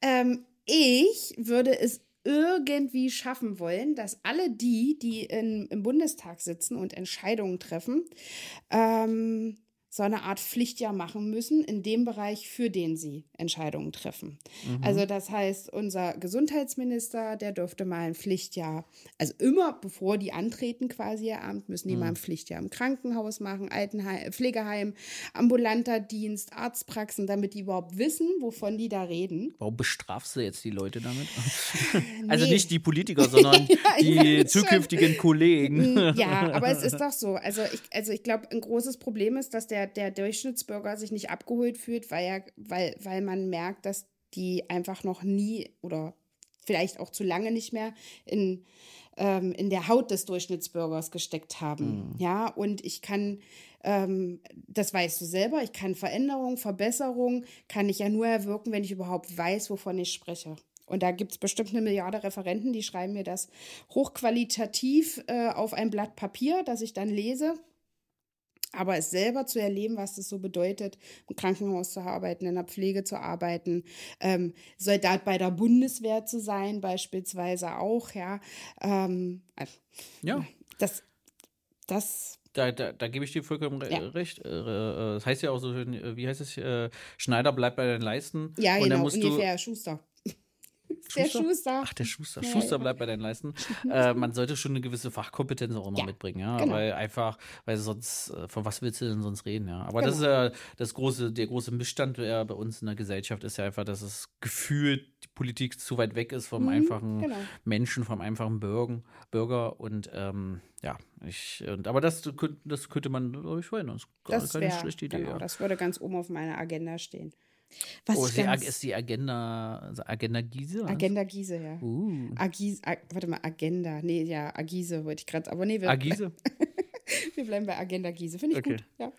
[SPEAKER 1] Ähm, ich würde es irgendwie schaffen wollen, dass alle die, die in, im Bundestag sitzen und Entscheidungen treffen, ähm, so eine Art Pflichtjahr machen müssen in dem Bereich, für den sie Entscheidungen treffen. Also das heißt, unser Gesundheitsminister, der dürfte mal ein Pflichtjahr, also immer bevor die antreten quasi ihr Amt, müssen die mal ein Pflichtjahr im Krankenhaus machen, Altenheim, Pflegeheim, ambulanter Dienst, Arztpraxen, damit die überhaupt wissen, wovon die da reden.
[SPEAKER 2] Warum bestrafst du jetzt die Leute damit? Also
[SPEAKER 1] Nee.
[SPEAKER 2] nicht die Politiker, sondern
[SPEAKER 1] Ja,
[SPEAKER 2] die
[SPEAKER 1] weiß schon.
[SPEAKER 2] zukünftigen Kollegen.
[SPEAKER 1] Ja, aber es ist doch so. Also ich, also ich glaube, ein großes Problem ist, dass der, der Durchschnittsbürger sich nicht abgeholt fühlt, weil, er, weil, weil man merkt, dass die einfach noch nie oder vielleicht auch zu lange nicht mehr in, ähm, in der Haut des Durchschnittsbürgers gesteckt haben. Ja, und ich kann, ähm, das weißt du selber, ich kann Veränderung, Verbesserung, kann ich ja nur erwirken, wenn ich überhaupt weiß, wovon ich spreche. Und da gibt es bestimmt eine Milliarde Referenten, die schreiben mir das hochqualitativ äh, auf ein Blatt Papier, das ich dann lese. Aber es selber zu erleben, was das so bedeutet, im Krankenhaus zu arbeiten, in der Pflege zu arbeiten, ähm, Soldat bei der Bundeswehr zu sein, beispielsweise auch, ja. Ähm,
[SPEAKER 2] Ja.
[SPEAKER 1] das, das
[SPEAKER 2] Da, da, da gebe ich dir vollkommen re
[SPEAKER 1] Ja.
[SPEAKER 2] recht. Äh, äh, Das heißt ja auch so äh, wie heißt es? Äh, Schneider bleibt bei deinen Leisten.
[SPEAKER 1] Ja,
[SPEAKER 2] und dann
[SPEAKER 1] genau,
[SPEAKER 2] musst du,
[SPEAKER 1] ungefähr Schuster. Der Schuster.
[SPEAKER 2] Ach, der Schuster.
[SPEAKER 1] Ja,
[SPEAKER 2] Schuster bleibt bei deinen Leisten. Äh, man sollte schon eine gewisse Fachkompetenz auch immer
[SPEAKER 1] Ja,
[SPEAKER 2] mitbringen, ja.
[SPEAKER 1] genau.
[SPEAKER 2] Weil einfach, weil sonst, äh, von was willst du denn sonst reden, ja? Aber das ist
[SPEAKER 1] Genau.
[SPEAKER 2] ja das große, der große Missstand bei uns in der Gesellschaft ist ja einfach, dass es gefühlt die Politik zu weit weg ist vom
[SPEAKER 1] Mhm,
[SPEAKER 2] einfachen
[SPEAKER 1] genau.
[SPEAKER 2] Menschen, vom einfachen Bürger, Bürger und ähm, ja, ich, und, aber das, könnte- das könnte man, glaube ich, verhindern. Das ist
[SPEAKER 1] Das
[SPEAKER 2] keine
[SPEAKER 1] wäre,
[SPEAKER 2] schlechte Idee,
[SPEAKER 1] genau,
[SPEAKER 2] ja.
[SPEAKER 1] das würde ganz oben auf meiner Agenda stehen.
[SPEAKER 3] Was
[SPEAKER 2] Oh,
[SPEAKER 3] ich
[SPEAKER 2] ist die, ist die Agenda, also Agenda Giese? was?
[SPEAKER 1] Agenda Giese, ja.
[SPEAKER 2] Uh.
[SPEAKER 1] Agis, Ag, warte mal, Agenda. Nee, ja, Agise wollte ich gerade. Aber nee, wir,
[SPEAKER 2] Agise?
[SPEAKER 1] wir bleiben bei Agenda Giese. Finde ich
[SPEAKER 2] Okay.
[SPEAKER 1] gut. Ja.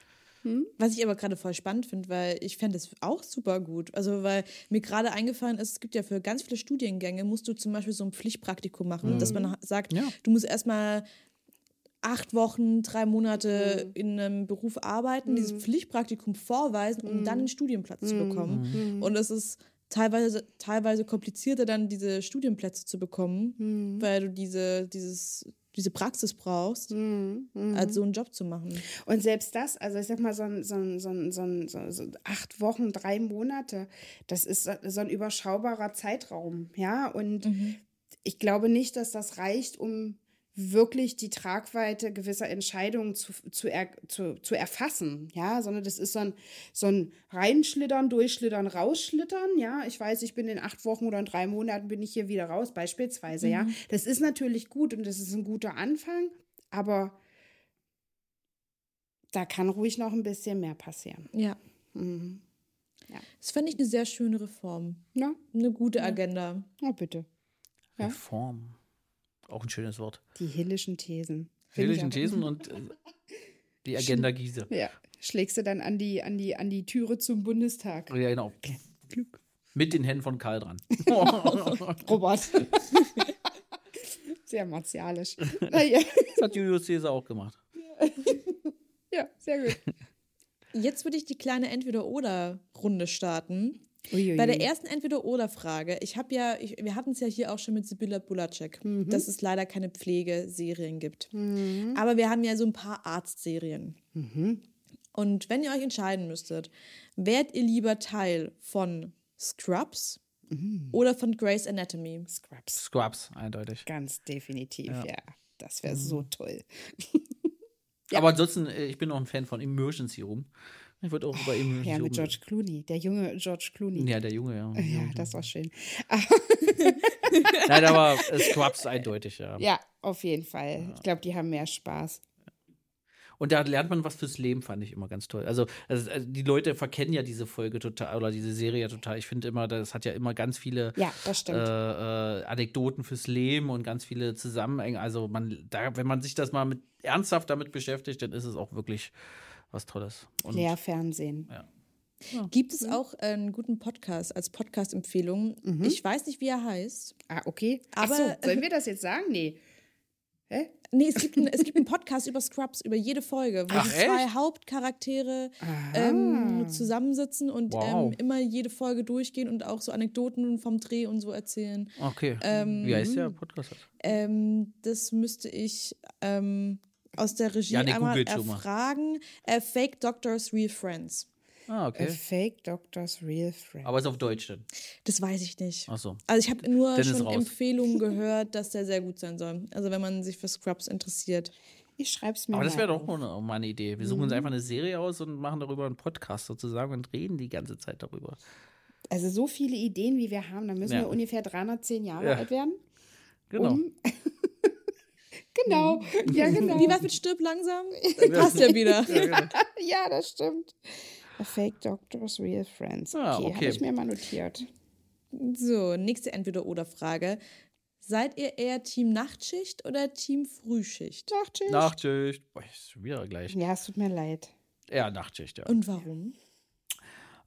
[SPEAKER 3] Was ich aber gerade voll spannend finde, weil ich fände es auch super gut. Also, weil mir gerade eingefallen ist, es gibt ja für ganz viele Studiengänge, musst du zum Beispiel so ein Pflichtpraktikum machen, dass man sagt,
[SPEAKER 2] Ja.
[SPEAKER 3] du musst erstmal acht Wochen, drei Monate in einem Beruf arbeiten, dieses Pflichtpraktikum vorweisen, um dann einen Studienplatz zu bekommen. Und es ist teilweise, teilweise komplizierter, dann diese Studienplätze zu bekommen, weil du diese, dieses, diese Praxis brauchst, als so einen Job zu machen.
[SPEAKER 1] Und selbst das, also ich sag mal, so ein, so ein, so ein, so ein, so, acht Wochen, drei Monate, das ist so so ein überschaubarer Zeitraum, ja. Und ich glaube nicht, dass das reicht, um wirklich die Tragweite gewisser Entscheidungen zu, zu, er, zu, zu erfassen, ja, sondern das ist so ein, so ein Reinschlittern, Durchschlittern, Rausschlittern, ja. Ich weiß, ich bin in acht Wochen oder in drei Monaten bin ich hier wieder raus, beispielsweise, ja. Das ist natürlich gut und das ist ein guter Anfang, aber da kann ruhig noch ein bisschen mehr passieren.
[SPEAKER 3] Ja.
[SPEAKER 1] Mhm.
[SPEAKER 3] Das fände ich eine sehr schöne Reform.
[SPEAKER 1] Ja,
[SPEAKER 3] Eine gute Agenda.
[SPEAKER 1] oh, bitte. Ja.
[SPEAKER 2] Reform. Auch ein schönes Wort.
[SPEAKER 1] Die hillischen Thesen.
[SPEAKER 2] Hillischen Thesen und äh, die Agenda Giese.
[SPEAKER 1] Ja, schlägst du dann an die, an die, an die Türe zum Bundestag.
[SPEAKER 2] Ja, genau. Mit den Händen von Karl dran.
[SPEAKER 1] Robert. Sehr martialisch.
[SPEAKER 2] Das hat Julius Caesar auch gemacht.
[SPEAKER 1] ja, sehr gut.
[SPEAKER 3] Jetzt würde ich die kleine Entweder-Oder-Runde starten.
[SPEAKER 1] Uiuiui.
[SPEAKER 3] Bei der ersten Entweder-Oder-Frage, ich habe ja, ich, wir hatten es ja hier auch schon mit Sibylla Bulacek, dass es leider keine Pflegeserien gibt. Aber wir haben ja so ein paar Arztserien. Und wenn ihr euch entscheiden müsstet, wärt ihr lieber Teil von Scrubs oder von Grey's Anatomy?
[SPEAKER 1] Scrubs.
[SPEAKER 2] Scrubs, eindeutig.
[SPEAKER 1] Ganz definitiv, ja. Das wäre so toll.
[SPEAKER 2] Aber ansonsten, äh, ich bin auch ein Fan von Emergency Room. Ich würde auch über Emergency
[SPEAKER 1] Ja,
[SPEAKER 2] Room.
[SPEAKER 1] mit George Clooney. Der junge George Clooney.
[SPEAKER 2] Ja, der Junge, ja.
[SPEAKER 1] Ja, das war schön.
[SPEAKER 2] Nein, aber Scrubs eindeutig, ja.
[SPEAKER 1] Ja, auf jeden Fall. Ich glaube, die haben mehr Spaß.
[SPEAKER 2] Und da lernt man was fürs Leben, fand ich immer ganz toll. Also, also äh, die Leute verkennen ja diese Folge total oder diese Serie ja total. Ich finde immer, das hat ja immer ganz viele
[SPEAKER 1] Ja,
[SPEAKER 2] äh, äh, Anekdoten fürs Leben und ganz viele Zusammenhänge. Also man, da, wenn man sich das mal mit ernsthaft damit beschäftigt, dann ist es auch wirklich was Tolles. Und
[SPEAKER 1] Lehrfernsehen.
[SPEAKER 3] Gibt es auch einen guten Podcast als Podcast-Empfehlung? Ich weiß nicht, wie er heißt.
[SPEAKER 1] Ah, okay.
[SPEAKER 3] Aber-
[SPEAKER 1] so, sollen wir das jetzt sagen? Nee. Hä?
[SPEAKER 3] Nee, es gibt, einen, es gibt einen Podcast über Scrubs, über jede Folge, wo
[SPEAKER 2] Ach,
[SPEAKER 3] die zwei
[SPEAKER 2] echt?
[SPEAKER 3] Hauptcharaktere ähm, zusammensitzen und
[SPEAKER 2] Wow.
[SPEAKER 3] ähm, immer jede Folge durchgehen und auch so Anekdoten vom Dreh und so erzählen.
[SPEAKER 2] Okay.
[SPEAKER 3] Ähm,
[SPEAKER 2] Wie heißt der Podcast?
[SPEAKER 3] Ähm, das müsste ich ähm, aus der Regie
[SPEAKER 2] Ja, nee,
[SPEAKER 3] einmal erfragen. Äh, Fake Doctors, Real Friends.
[SPEAKER 2] Ah,
[SPEAKER 1] A
[SPEAKER 2] okay.
[SPEAKER 1] Fake Doctor's Real Friend.
[SPEAKER 2] Aber ist auf Deutsch dann.
[SPEAKER 3] Das weiß ich nicht.
[SPEAKER 2] Ach so.
[SPEAKER 3] Also ich habe nur
[SPEAKER 2] Dann ist
[SPEAKER 3] schon
[SPEAKER 2] raus.
[SPEAKER 3] Empfehlungen gehört, dass der sehr gut sein soll. Also wenn man sich für Scrubs interessiert.
[SPEAKER 1] Ich schreib's mir
[SPEAKER 2] Aber das wäre doch mal eine, mal eine Idee. Wir suchen uns einfach eine Serie aus und machen darüber einen Podcast sozusagen und reden die ganze Zeit darüber.
[SPEAKER 1] Also so viele Ideen, wie wir haben, dann müssen
[SPEAKER 2] Ja.
[SPEAKER 1] wir ungefähr 310 Jahre
[SPEAKER 2] Ja.
[SPEAKER 1] alt werden.
[SPEAKER 2] Genau.
[SPEAKER 1] Um Genau. Ja, genau.
[SPEAKER 3] Wie was mit Stirb langsam? Das passt ja wieder.
[SPEAKER 1] Ja, das stimmt. A Fake Doctor's Real Friends. Okay,
[SPEAKER 2] Ah,
[SPEAKER 1] habe
[SPEAKER 2] okay.
[SPEAKER 1] ich mir mal notiert.
[SPEAKER 3] So, nächste Entweder-Oder-Frage. Seid ihr eher Team Nachtschicht oder Team Frühschicht?
[SPEAKER 1] Nachtschicht.
[SPEAKER 2] Nachtschicht. Boah, ist schon wieder gleich.
[SPEAKER 1] Ja, es tut mir leid.
[SPEAKER 2] Ja, Nachtschicht, ja.
[SPEAKER 3] Und warum?
[SPEAKER 2] Ah,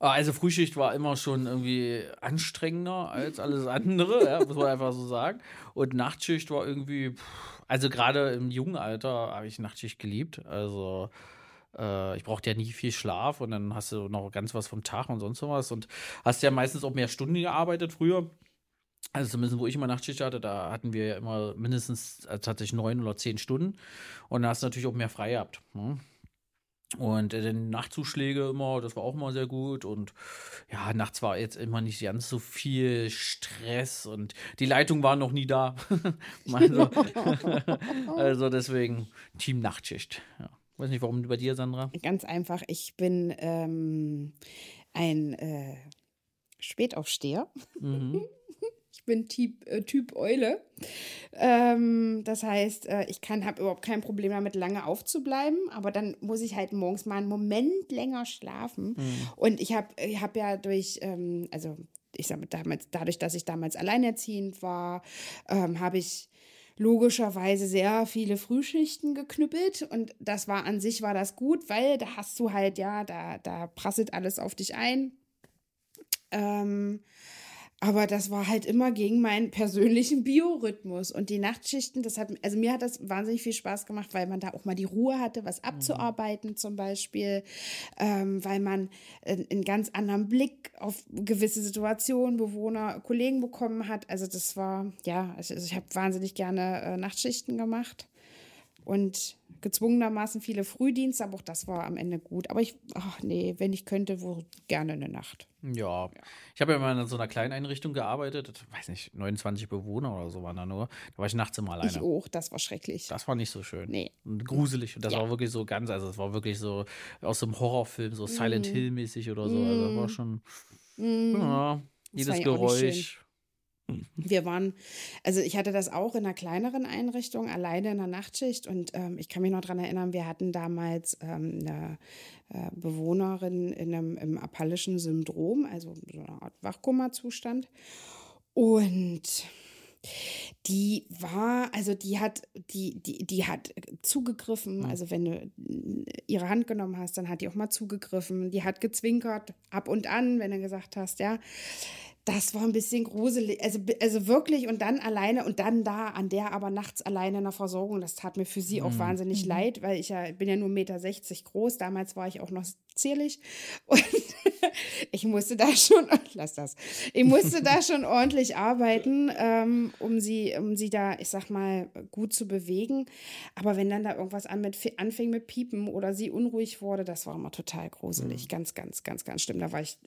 [SPEAKER 2] Also Frühschicht war immer schon irgendwie anstrengender als alles andere, ja, muss man einfach so sagen. Und Nachtschicht war irgendwie, also gerade im jungen Alter habe ich Nachtschicht geliebt. Also äh, ich brauchte ja nie viel Schlaf und dann hast du noch ganz was vom Tag und sonst was und hast ja meistens auch mehr Stunden gearbeitet früher. Also zumindest, wo ich immer Nachtschicht hatte, da hatten wir ja immer mindestens also tatsächlich neun oder zehn Stunden. Und da hast du natürlich auch mehr frei gehabt. Ne? Und äh, dann Nachtzuschläge immer, das war auch immer sehr gut. Und ja, nachts war jetzt immer nicht ganz so viel Stress und die Leitung war noch nie da. also, also deswegen Team Nachtschicht. Ja. Weiß nicht, warum bei dir, Sandra?
[SPEAKER 1] Ganz einfach, ich bin ähm, ein äh, Spätaufsteher. Mhm. Ich bin typ, äh, typ Eule. Ähm, das heißt, äh, ich kann habe überhaupt kein Problem damit, lange aufzubleiben, aber dann muss ich halt morgens mal einen Moment länger schlafen. Mhm. Und ich habe ich hab ja durch, ähm, also ich sage damals, dadurch, dass ich damals alleinerziehend war, ähm, habe ich logischerweise sehr viele Frühschichten geknüppelt und das war an sich war das gut, weil da hast du halt ja, da da prasselt alles auf dich ein. Ähm, aber das war halt immer gegen meinen persönlichen Biorhythmus. Und die Nachtschichten, das hat, also mir hat das wahnsinnig viel Spaß gemacht, weil man da auch mal die Ruhe hatte, was abzuarbeiten zum Beispiel, ähm, weil man einen ganz anderen Blick auf gewisse Situationen, Bewohner, Kollegen bekommen hat. Also das war, ja, also ich habe wahnsinnig gerne äh, Nachtschichten gemacht. Und gezwungenermaßen viele Frühdienste, aber auch das war am Ende gut. Aber ich, ach nee, wenn ich könnte, wohl gerne eine Nacht.
[SPEAKER 2] Ja. ja. Ich habe ja mal in so einer kleinen Einrichtung gearbeitet, weiß nicht, 29 Bewohner oder so waren da nur. Da war ich nachts immer alleine.
[SPEAKER 1] Ich auch, das war schrecklich.
[SPEAKER 2] Das war nicht so schön.
[SPEAKER 1] Nee.
[SPEAKER 2] Und gruselig. Und das ja. war wirklich so ganz, also es war wirklich so aus einem Horrorfilm, so Silent mm. Hill-mäßig oder so. Also das war schon, mm. ja, jedes Geräusch
[SPEAKER 1] wir waren, also ich hatte das auch in einer kleineren Einrichtung, alleine in der Nachtschicht und ähm, ich kann mich noch daran erinnern, wir hatten damals ähm, eine äh, Bewohnerin in einem, im apallischen Syndrom, also so eine Art Wachkoma-Zustand und die war, also die hat, die, die, die hat zugegriffen. Also wenn du ihre Hand genommen hast, dann hat die auch mal zugegriffen. Die hat gezwinkert, ab und an, wenn du gesagt hast, ja das war ein bisschen gruselig. Also, also wirklich und dann alleine und dann da an der aber nachts alleine in der Versorgung. Das tat mir für sie auch mhm. wahnsinnig mhm. leid, weil ich ja bin ja nur 1,60 Meter groß. Damals war ich auch noch zierlich. Und ich musste da schon, lass das, ich musste da schon ordentlich arbeiten, ähm, um sie, um sie da, ich sag mal, gut zu bewegen. Aber wenn dann da irgendwas an mit, anfing mit Piepen oder sie unruhig wurde, das war immer total gruselig. Mhm. Ganz, ganz, ganz, ganz schlimm. Da war ich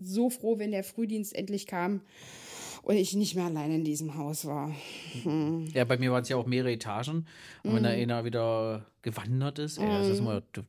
[SPEAKER 1] so froh, wenn der Frühdienst endlich kam und ich nicht mehr allein in diesem Haus war.
[SPEAKER 2] Hm. Ja, bei mir waren es ja auch mehrere Etagen. Und wenn da mhm. einer wieder gewandert ist, mhm. ey, das ist mal Mhm.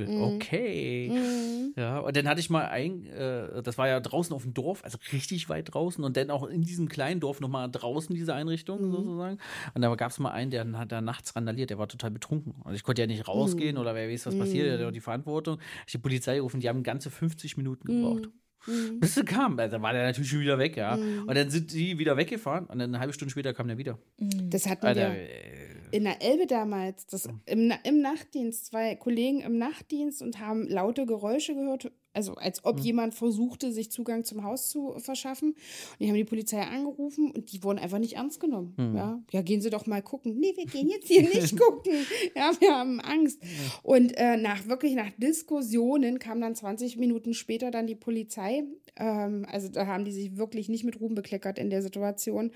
[SPEAKER 2] Okay. Mhm. Ja, und dann hatte ich mal ein, äh, das war ja draußen auf dem Dorf, also richtig weit draußen und dann auch in diesem kleinen Dorf nochmal draußen diese Einrichtung mhm. sozusagen. Und da gab es mal einen, der hat da nachts randaliert, der war total betrunken. Und ich konnte ja nicht rausgehen mhm. oder wer weiß, was passiert, der hat auch die Verantwortung. Ich die Polizei gerufen, die haben ganze 50 Minuten gebraucht. Mhm. Bis sie kam. Also, war der natürlich schon wieder weg, ja. Mhm. Und dann sind die wieder weggefahren und dann eine halbe Stunde später kam der wieder.
[SPEAKER 1] Das hatten Alter, wir. Äh, in der Elbe damals, das, im, im Nachtdienst, zwei Kollegen im Nachtdienst und haben laute Geräusche gehört, also als ob mhm. jemand versuchte, sich Zugang zum Haus zu verschaffen. Und die haben die Polizei angerufen und die wurden einfach nicht ernst genommen. Mhm. Ja, ja gehen Sie doch mal gucken. Nee, wir gehen jetzt hier nicht gucken. Ja, wir haben Angst. Und äh, nach wirklich nach Diskussionen kam dann 20 Minuten später dann die Polizei. Ähm, also da haben die sich wirklich nicht mit Ruhm bekleckert in der Situation.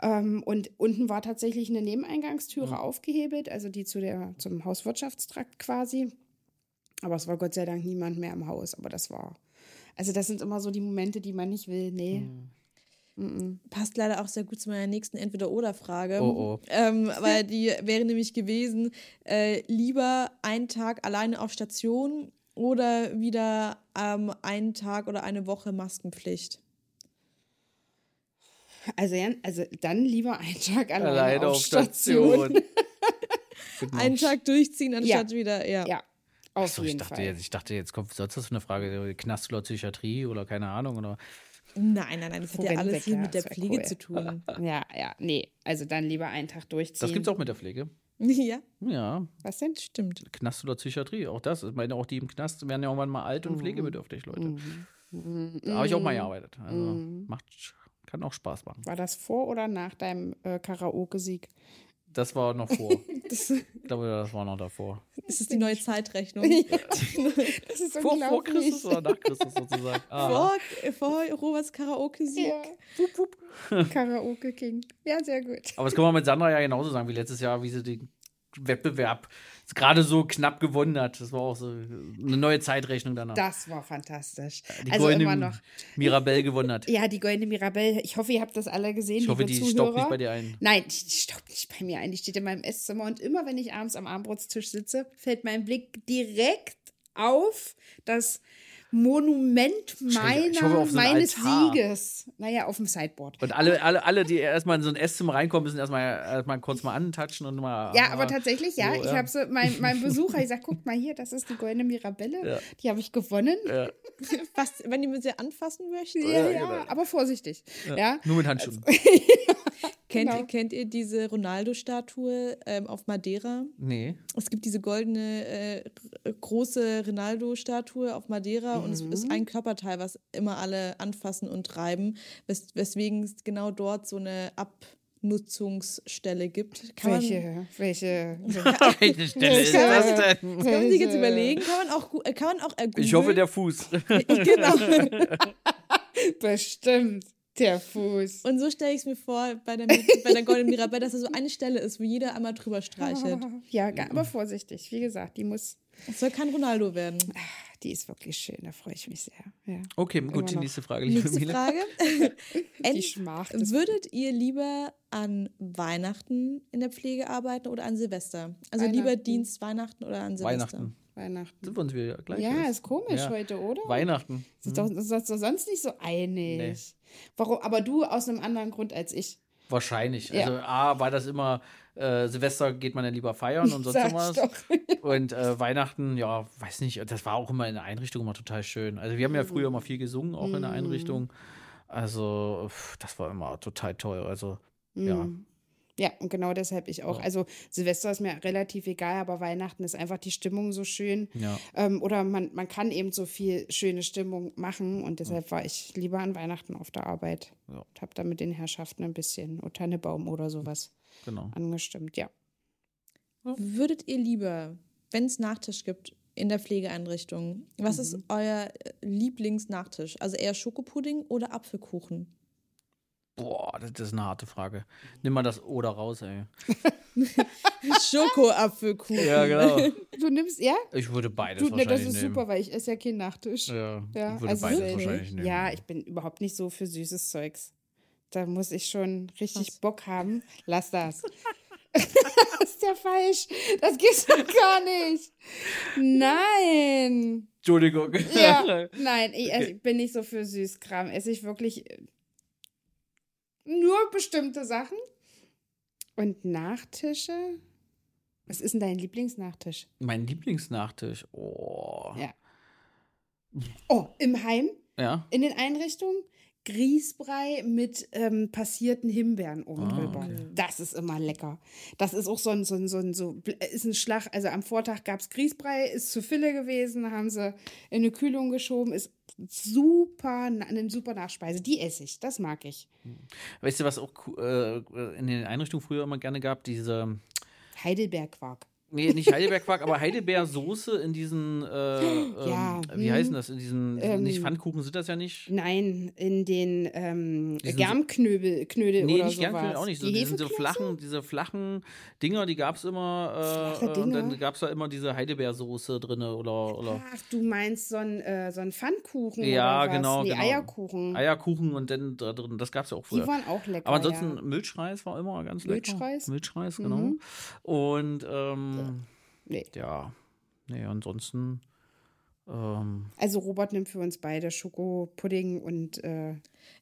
[SPEAKER 1] Ähm, und unten war tatsächlich eine Nebeneingangstüre mhm. aufgehebelt, also die zu der, zum Hauswirtschaftstrakt quasi. Aber es war Gott sei Dank niemand mehr im Haus. Aber das war. Also, das sind immer so die Momente, die man nicht will. Nee. Mhm.
[SPEAKER 3] Mm Passt leider auch sehr gut zu meiner nächsten Entweder-Oder-Frage. Oh, oh. Ähm, weil die wäre nämlich gewesen: äh, lieber einen Tag alleine auf Station oder wieder ähm, einen Tag oder eine Woche Maskenpflicht?
[SPEAKER 1] Also, also dann lieber einen Tag alleine, alleine auf, auf, Station. Station.
[SPEAKER 3] einen Tag durchziehen, anstatt ja. wieder, ja.
[SPEAKER 1] Ja, auf
[SPEAKER 2] Achso,
[SPEAKER 1] jeden
[SPEAKER 2] ich dachte
[SPEAKER 1] Fall.
[SPEAKER 2] Jetzt, ich dachte, jetzt kommt sonst was für eine Frage, Knast oder Psychiatrie oder keine Ahnung. Oder
[SPEAKER 3] Nein, nein, nein, das hat ja alles hier mit der Pflege cool. zu tun.
[SPEAKER 1] Ja, ja, nee, also dann lieber einen Tag durchziehen.
[SPEAKER 2] Das gibt es auch mit der Pflege.
[SPEAKER 3] Ja.
[SPEAKER 2] Ja.
[SPEAKER 1] Was denn?
[SPEAKER 3] Stimmt.
[SPEAKER 2] Knast oder Psychiatrie, auch das. Ich meine, auch die im Knast werden ja irgendwann mal alt und mhm. pflegebedürftig, Leute. Mhm. Mhm. Da habe ich auch mal gearbeitet. Also mhm. macht, kann auch Spaß machen.
[SPEAKER 1] War das vor oder nach deinem äh, Karaoke-Sieg?
[SPEAKER 2] Das war noch vor. ich glaube, das war noch davor.
[SPEAKER 3] Das ist die neue Zeitrechnung.
[SPEAKER 1] Das ist
[SPEAKER 2] Vor, vor. Christus oder nach Christus sozusagen. Ah.
[SPEAKER 3] vor, vor Roberts Karaoke-Sieg.
[SPEAKER 1] Ja. Karaoke King. Ja, sehr gut.
[SPEAKER 2] Aber das können wir mit Sandra ja genauso sagen wie letztes Jahr, wie sie den Wettbewerb gerade so knapp gewonnen hat. Das war auch so eine neue Zeitrechnung danach.
[SPEAKER 1] Das war fantastisch.
[SPEAKER 2] die
[SPEAKER 1] also
[SPEAKER 2] goldene
[SPEAKER 1] immer noch.
[SPEAKER 2] Mirabelle gewonnen hat.
[SPEAKER 1] Ja, die goldene Mirabelle. Ich hoffe, ihr habt das alle gesehen.
[SPEAKER 2] Ich hoffe, die
[SPEAKER 1] Zuhörer.
[SPEAKER 2] staubt nicht bei dir ein.
[SPEAKER 1] Nein, die, staubt nicht bei mir ein. Die steht in meinem Esszimmer und immer, wenn ich abends am Abendbrotstisch sitze, fällt mein Blick direkt auf das Monument
[SPEAKER 2] ich
[SPEAKER 1] meiner,
[SPEAKER 2] hoffe, auf so
[SPEAKER 1] meines
[SPEAKER 2] Altar.
[SPEAKER 1] Sieges. Naja, auf dem Sideboard.
[SPEAKER 2] Und alle, alle, alle, die erstmal in so ein Esszimmer reinkommen, müssen erstmal erstmal kurz mal antatschen und mal.
[SPEAKER 1] Ja,
[SPEAKER 2] mal-
[SPEAKER 1] aber tatsächlich, ja.
[SPEAKER 2] so,
[SPEAKER 1] ich
[SPEAKER 2] ja.
[SPEAKER 1] habe so mein, mein Besucher, ich sag, guck mal hier, das ist die goldene Mirabelle.
[SPEAKER 2] Ja.
[SPEAKER 1] Die habe ich gewonnen.
[SPEAKER 2] Ja,
[SPEAKER 3] Was, wenn ihr sie anfassen möchtet.
[SPEAKER 1] Ja,
[SPEAKER 2] Ja,
[SPEAKER 1] ja,
[SPEAKER 2] genau.
[SPEAKER 1] aber vorsichtig. Ja.
[SPEAKER 2] Nur mit Handschuhen.
[SPEAKER 3] Kennt,
[SPEAKER 1] Genau.
[SPEAKER 3] ihr, kennt ihr diese Ronaldo-Statue ähm, auf Madeira?
[SPEAKER 2] Nee.
[SPEAKER 3] Es gibt diese goldene äh, große Ronaldo-Statue auf Madeira und es
[SPEAKER 1] Mhm.
[SPEAKER 3] ist ein Körperteil, was immer alle anfassen und treiben, wes weswegen es genau dort so eine Abnutzungsstelle gibt. Kann man,
[SPEAKER 1] Welche, welche.
[SPEAKER 2] Welche Stelle ist das denn?
[SPEAKER 3] kann man sich jetzt überlegen, kann man auch, äh, kann man auch äh,
[SPEAKER 2] Ich hoffe, der Fuß.
[SPEAKER 3] genau.
[SPEAKER 1] Bestimmt. Der Fuß.
[SPEAKER 3] Und so stelle ich es mir vor bei der, bei der Golden Mirabelle, dass da so eine Stelle ist, wo jeder einmal drüber streichelt.
[SPEAKER 1] Ja, aber vorsichtig. Wie gesagt, die muss,
[SPEAKER 3] Es soll kein Ronaldo werden.
[SPEAKER 1] die ist wirklich schön. Da freue ich mich sehr. Ja.
[SPEAKER 2] Okay,
[SPEAKER 1] Immer
[SPEAKER 2] gut, die
[SPEAKER 1] noch.
[SPEAKER 2] nächste Frage, liebe
[SPEAKER 3] Nächste
[SPEAKER 2] Mila.
[SPEAKER 3] Frage.
[SPEAKER 1] Die
[SPEAKER 3] Ent-
[SPEAKER 1] Schmach. des-
[SPEAKER 3] Würdet ihr lieber an Weihnachten in der Pflege arbeiten oder an Silvester? Also lieber. Dienst Weihnachten oder an Silvester?
[SPEAKER 2] Weihnachten.
[SPEAKER 1] Weihnachten.
[SPEAKER 2] Sind wir uns wieder gleich?
[SPEAKER 1] Ja, ist komisch
[SPEAKER 2] Ja.
[SPEAKER 1] heute, oder?
[SPEAKER 2] Weihnachten.
[SPEAKER 1] Ist, doch, das ist doch sonst nicht so einig. Warum? Aber du aus einem anderen Grund als ich.
[SPEAKER 2] Wahrscheinlich.
[SPEAKER 1] Ja.
[SPEAKER 2] Also A, war das immer, äh, Silvester geht man ja lieber feiern und sonst
[SPEAKER 1] Sag ich
[SPEAKER 2] was.
[SPEAKER 1] doch.
[SPEAKER 2] Und äh, Weihnachten, ja, weiß nicht, das war auch immer in der Einrichtung immer total schön. Also wir haben ja früher immer viel gesungen, auch in der Einrichtung. Also pff, das war immer total toll. Also
[SPEAKER 1] Mm. Ja, und genau deshalb ich auch.
[SPEAKER 2] Ja.
[SPEAKER 1] Also Silvester ist mir relativ egal, aber Weihnachten ist einfach die Stimmung so schön.
[SPEAKER 2] ja.
[SPEAKER 1] Ähm, oder man, man kann eben so viel schöne Stimmung machen und deshalb war ich lieber an Weihnachten auf der Arbeit.
[SPEAKER 2] Ja.
[SPEAKER 1] Und habe da mit den Herrschaften ein bisschen O Tannebaum oder sowas
[SPEAKER 2] genau.
[SPEAKER 1] angestimmt, ja.
[SPEAKER 3] Würdet ihr lieber, wenn es Nachtisch gibt in der Pflegeeinrichtung, was ist
[SPEAKER 1] Mhm.
[SPEAKER 3] euer äh, Lieblingsnachtisch? Also eher Schokopudding oder Apfelkuchen?
[SPEAKER 2] Boah, das ist eine harte Frage. Nimm mal das Oder raus, ey.
[SPEAKER 3] Schokoapfelkuchen.
[SPEAKER 2] Ja, genau.
[SPEAKER 1] Du nimmst, ja?
[SPEAKER 2] Ich würde beides
[SPEAKER 1] Du, ne,
[SPEAKER 2] wahrscheinlich
[SPEAKER 1] das ist
[SPEAKER 2] nehmen.
[SPEAKER 1] super, weil ich esse ja keinen Nachtisch.
[SPEAKER 2] Ja,
[SPEAKER 1] Ja,
[SPEAKER 2] ich würde
[SPEAKER 1] also
[SPEAKER 2] beides
[SPEAKER 1] so-
[SPEAKER 2] wahrscheinlich nehmen.
[SPEAKER 1] Ja, ich bin überhaupt nicht so für süßes Zeugs. Da muss ich schon richtig
[SPEAKER 3] Krass.
[SPEAKER 1] Bock haben. Lass das. das ist ja falsch. Das geht doch gar nicht. Nein.
[SPEAKER 2] Entschuldigung.
[SPEAKER 1] Ja, nein, ich esse, bin nicht so für Süßkram. Esse ich wirklich äh, nur bestimmte Sachen. Und Nachtische? Was ist denn dein Lieblingsnachtisch?
[SPEAKER 2] Mein Lieblingsnachtisch. Oh.
[SPEAKER 1] Ja. Oh, im Heim?
[SPEAKER 2] Ja.
[SPEAKER 1] In den Einrichtungen? Grießbrei mit ähm, passierten Himbeeren oben
[SPEAKER 2] Ah,
[SPEAKER 1] drüber.
[SPEAKER 2] okay.
[SPEAKER 1] Das ist immer lecker. Das ist auch so ein, so ein, so ein, so, ist ein Schlag. Also am Vortag gab es Grießbrei, ist zu Fille gewesen, haben sie in eine Kühlung geschoben, ist super, eine super Nachspeise. Die esse ich, das mag ich.
[SPEAKER 2] Weißt du, was auch äh, in den Einrichtungen früher immer gerne gab? Diese,
[SPEAKER 1] Heidelbergquark.
[SPEAKER 2] Nee, nicht Heidelbeerquark, aber Heidelbeersoße in diesen, äh, ähm,
[SPEAKER 1] Ja,
[SPEAKER 2] wie
[SPEAKER 1] hm.
[SPEAKER 2] heißen das? In diesen,
[SPEAKER 1] Ähm,
[SPEAKER 2] nicht Pfannkuchen sind das ja nicht.
[SPEAKER 1] Nein, in den ähm, Germknödel Knödel
[SPEAKER 2] Nee,
[SPEAKER 1] oder
[SPEAKER 2] nicht
[SPEAKER 1] sowas.
[SPEAKER 2] Gernknödel auch nicht. So,
[SPEAKER 1] Die
[SPEAKER 2] die sind so flachen, diese flachen Dinger, die gab es immer. Äh, äh, und dann gab es da immer diese Heidelbeersoße drin oder, oder
[SPEAKER 1] Ach, du meinst so ein, äh, so ein Pfannkuchen
[SPEAKER 2] Ja,
[SPEAKER 1] oder was?
[SPEAKER 2] genau,
[SPEAKER 1] Nee,
[SPEAKER 2] genau.
[SPEAKER 1] Eierkuchen.
[SPEAKER 2] Eierkuchen und dann da drin. Das gab es ja auch früher.
[SPEAKER 1] Die waren auch lecker.
[SPEAKER 2] Aber ansonsten
[SPEAKER 1] ja.
[SPEAKER 2] Milchreis war immer ganz lecker.
[SPEAKER 1] Milchreis?
[SPEAKER 2] Milchreis, genau.
[SPEAKER 1] Mhm.
[SPEAKER 2] Und ähm,
[SPEAKER 1] Nee.
[SPEAKER 2] ja, nee, ansonsten. Ähm,
[SPEAKER 1] Also Robert nimmt für uns beide Schokopudding und äh,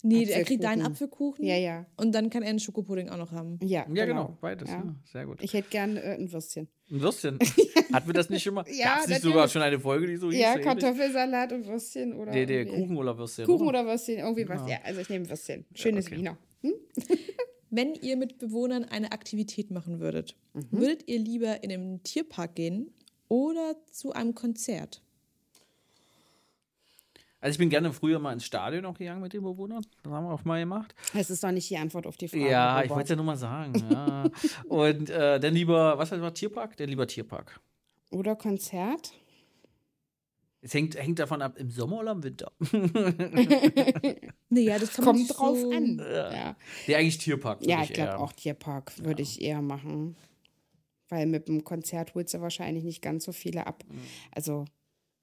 [SPEAKER 3] Nee, er kriegt deinen
[SPEAKER 1] Apfelkuchen. Ja, ja.
[SPEAKER 3] und dann kann er einen Schokopudding auch noch haben.
[SPEAKER 1] Ja,
[SPEAKER 2] ja, genau, beides.
[SPEAKER 1] Ja.
[SPEAKER 2] Ja. sehr gut.
[SPEAKER 1] Ich hätte gern äh, ein Würstchen.
[SPEAKER 2] Ein Würstchen. Hatten wir das nicht schon mal?
[SPEAKER 1] Ja,
[SPEAKER 2] Gab's nicht
[SPEAKER 1] natürlich.
[SPEAKER 2] sogar schon eine Folge, die so hieß?
[SPEAKER 1] Ja? Kartoffelsalat und Würstchen oder
[SPEAKER 2] Nee, nee, Kuchen oder Würstchen.
[SPEAKER 1] Kuchen oder Würstchen, irgendwie was.
[SPEAKER 2] Genau.
[SPEAKER 1] Ja, also ich nehme Würstchen. Schönes
[SPEAKER 2] okay.
[SPEAKER 1] Wiener.
[SPEAKER 3] Wenn ihr mit Bewohnern eine Aktivität machen würdet,
[SPEAKER 1] Mhm.
[SPEAKER 3] würdet ihr lieber in einen Tierpark gehen oder zu einem Konzert?
[SPEAKER 2] Also ich bin gerne früher mal ins Stadion auch gegangen mit den Bewohnern. Das haben wir auch mal gemacht.
[SPEAKER 1] Das ist doch nicht die Antwort auf die Frage.
[SPEAKER 2] Ja, ich
[SPEAKER 1] Robert.
[SPEAKER 2] wollte es ja nur mal sagen. Ja. Und äh, dann lieber, was heißt mal Tierpark? Der lieber Tierpark.
[SPEAKER 1] Oder Konzert?
[SPEAKER 2] Es hängt, hängt davon ab, im Sommer oder im Winter.
[SPEAKER 3] Nee, ja, das
[SPEAKER 1] Kommt
[SPEAKER 3] sich
[SPEAKER 1] drauf
[SPEAKER 3] so,
[SPEAKER 1] an. Ja,
[SPEAKER 2] Nee, eigentlich Tierpark.
[SPEAKER 1] ja ich glaube auch Tierpark würde ich eher machen. Weil mit dem Konzert holst du wahrscheinlich nicht ganz so viele ab. Also,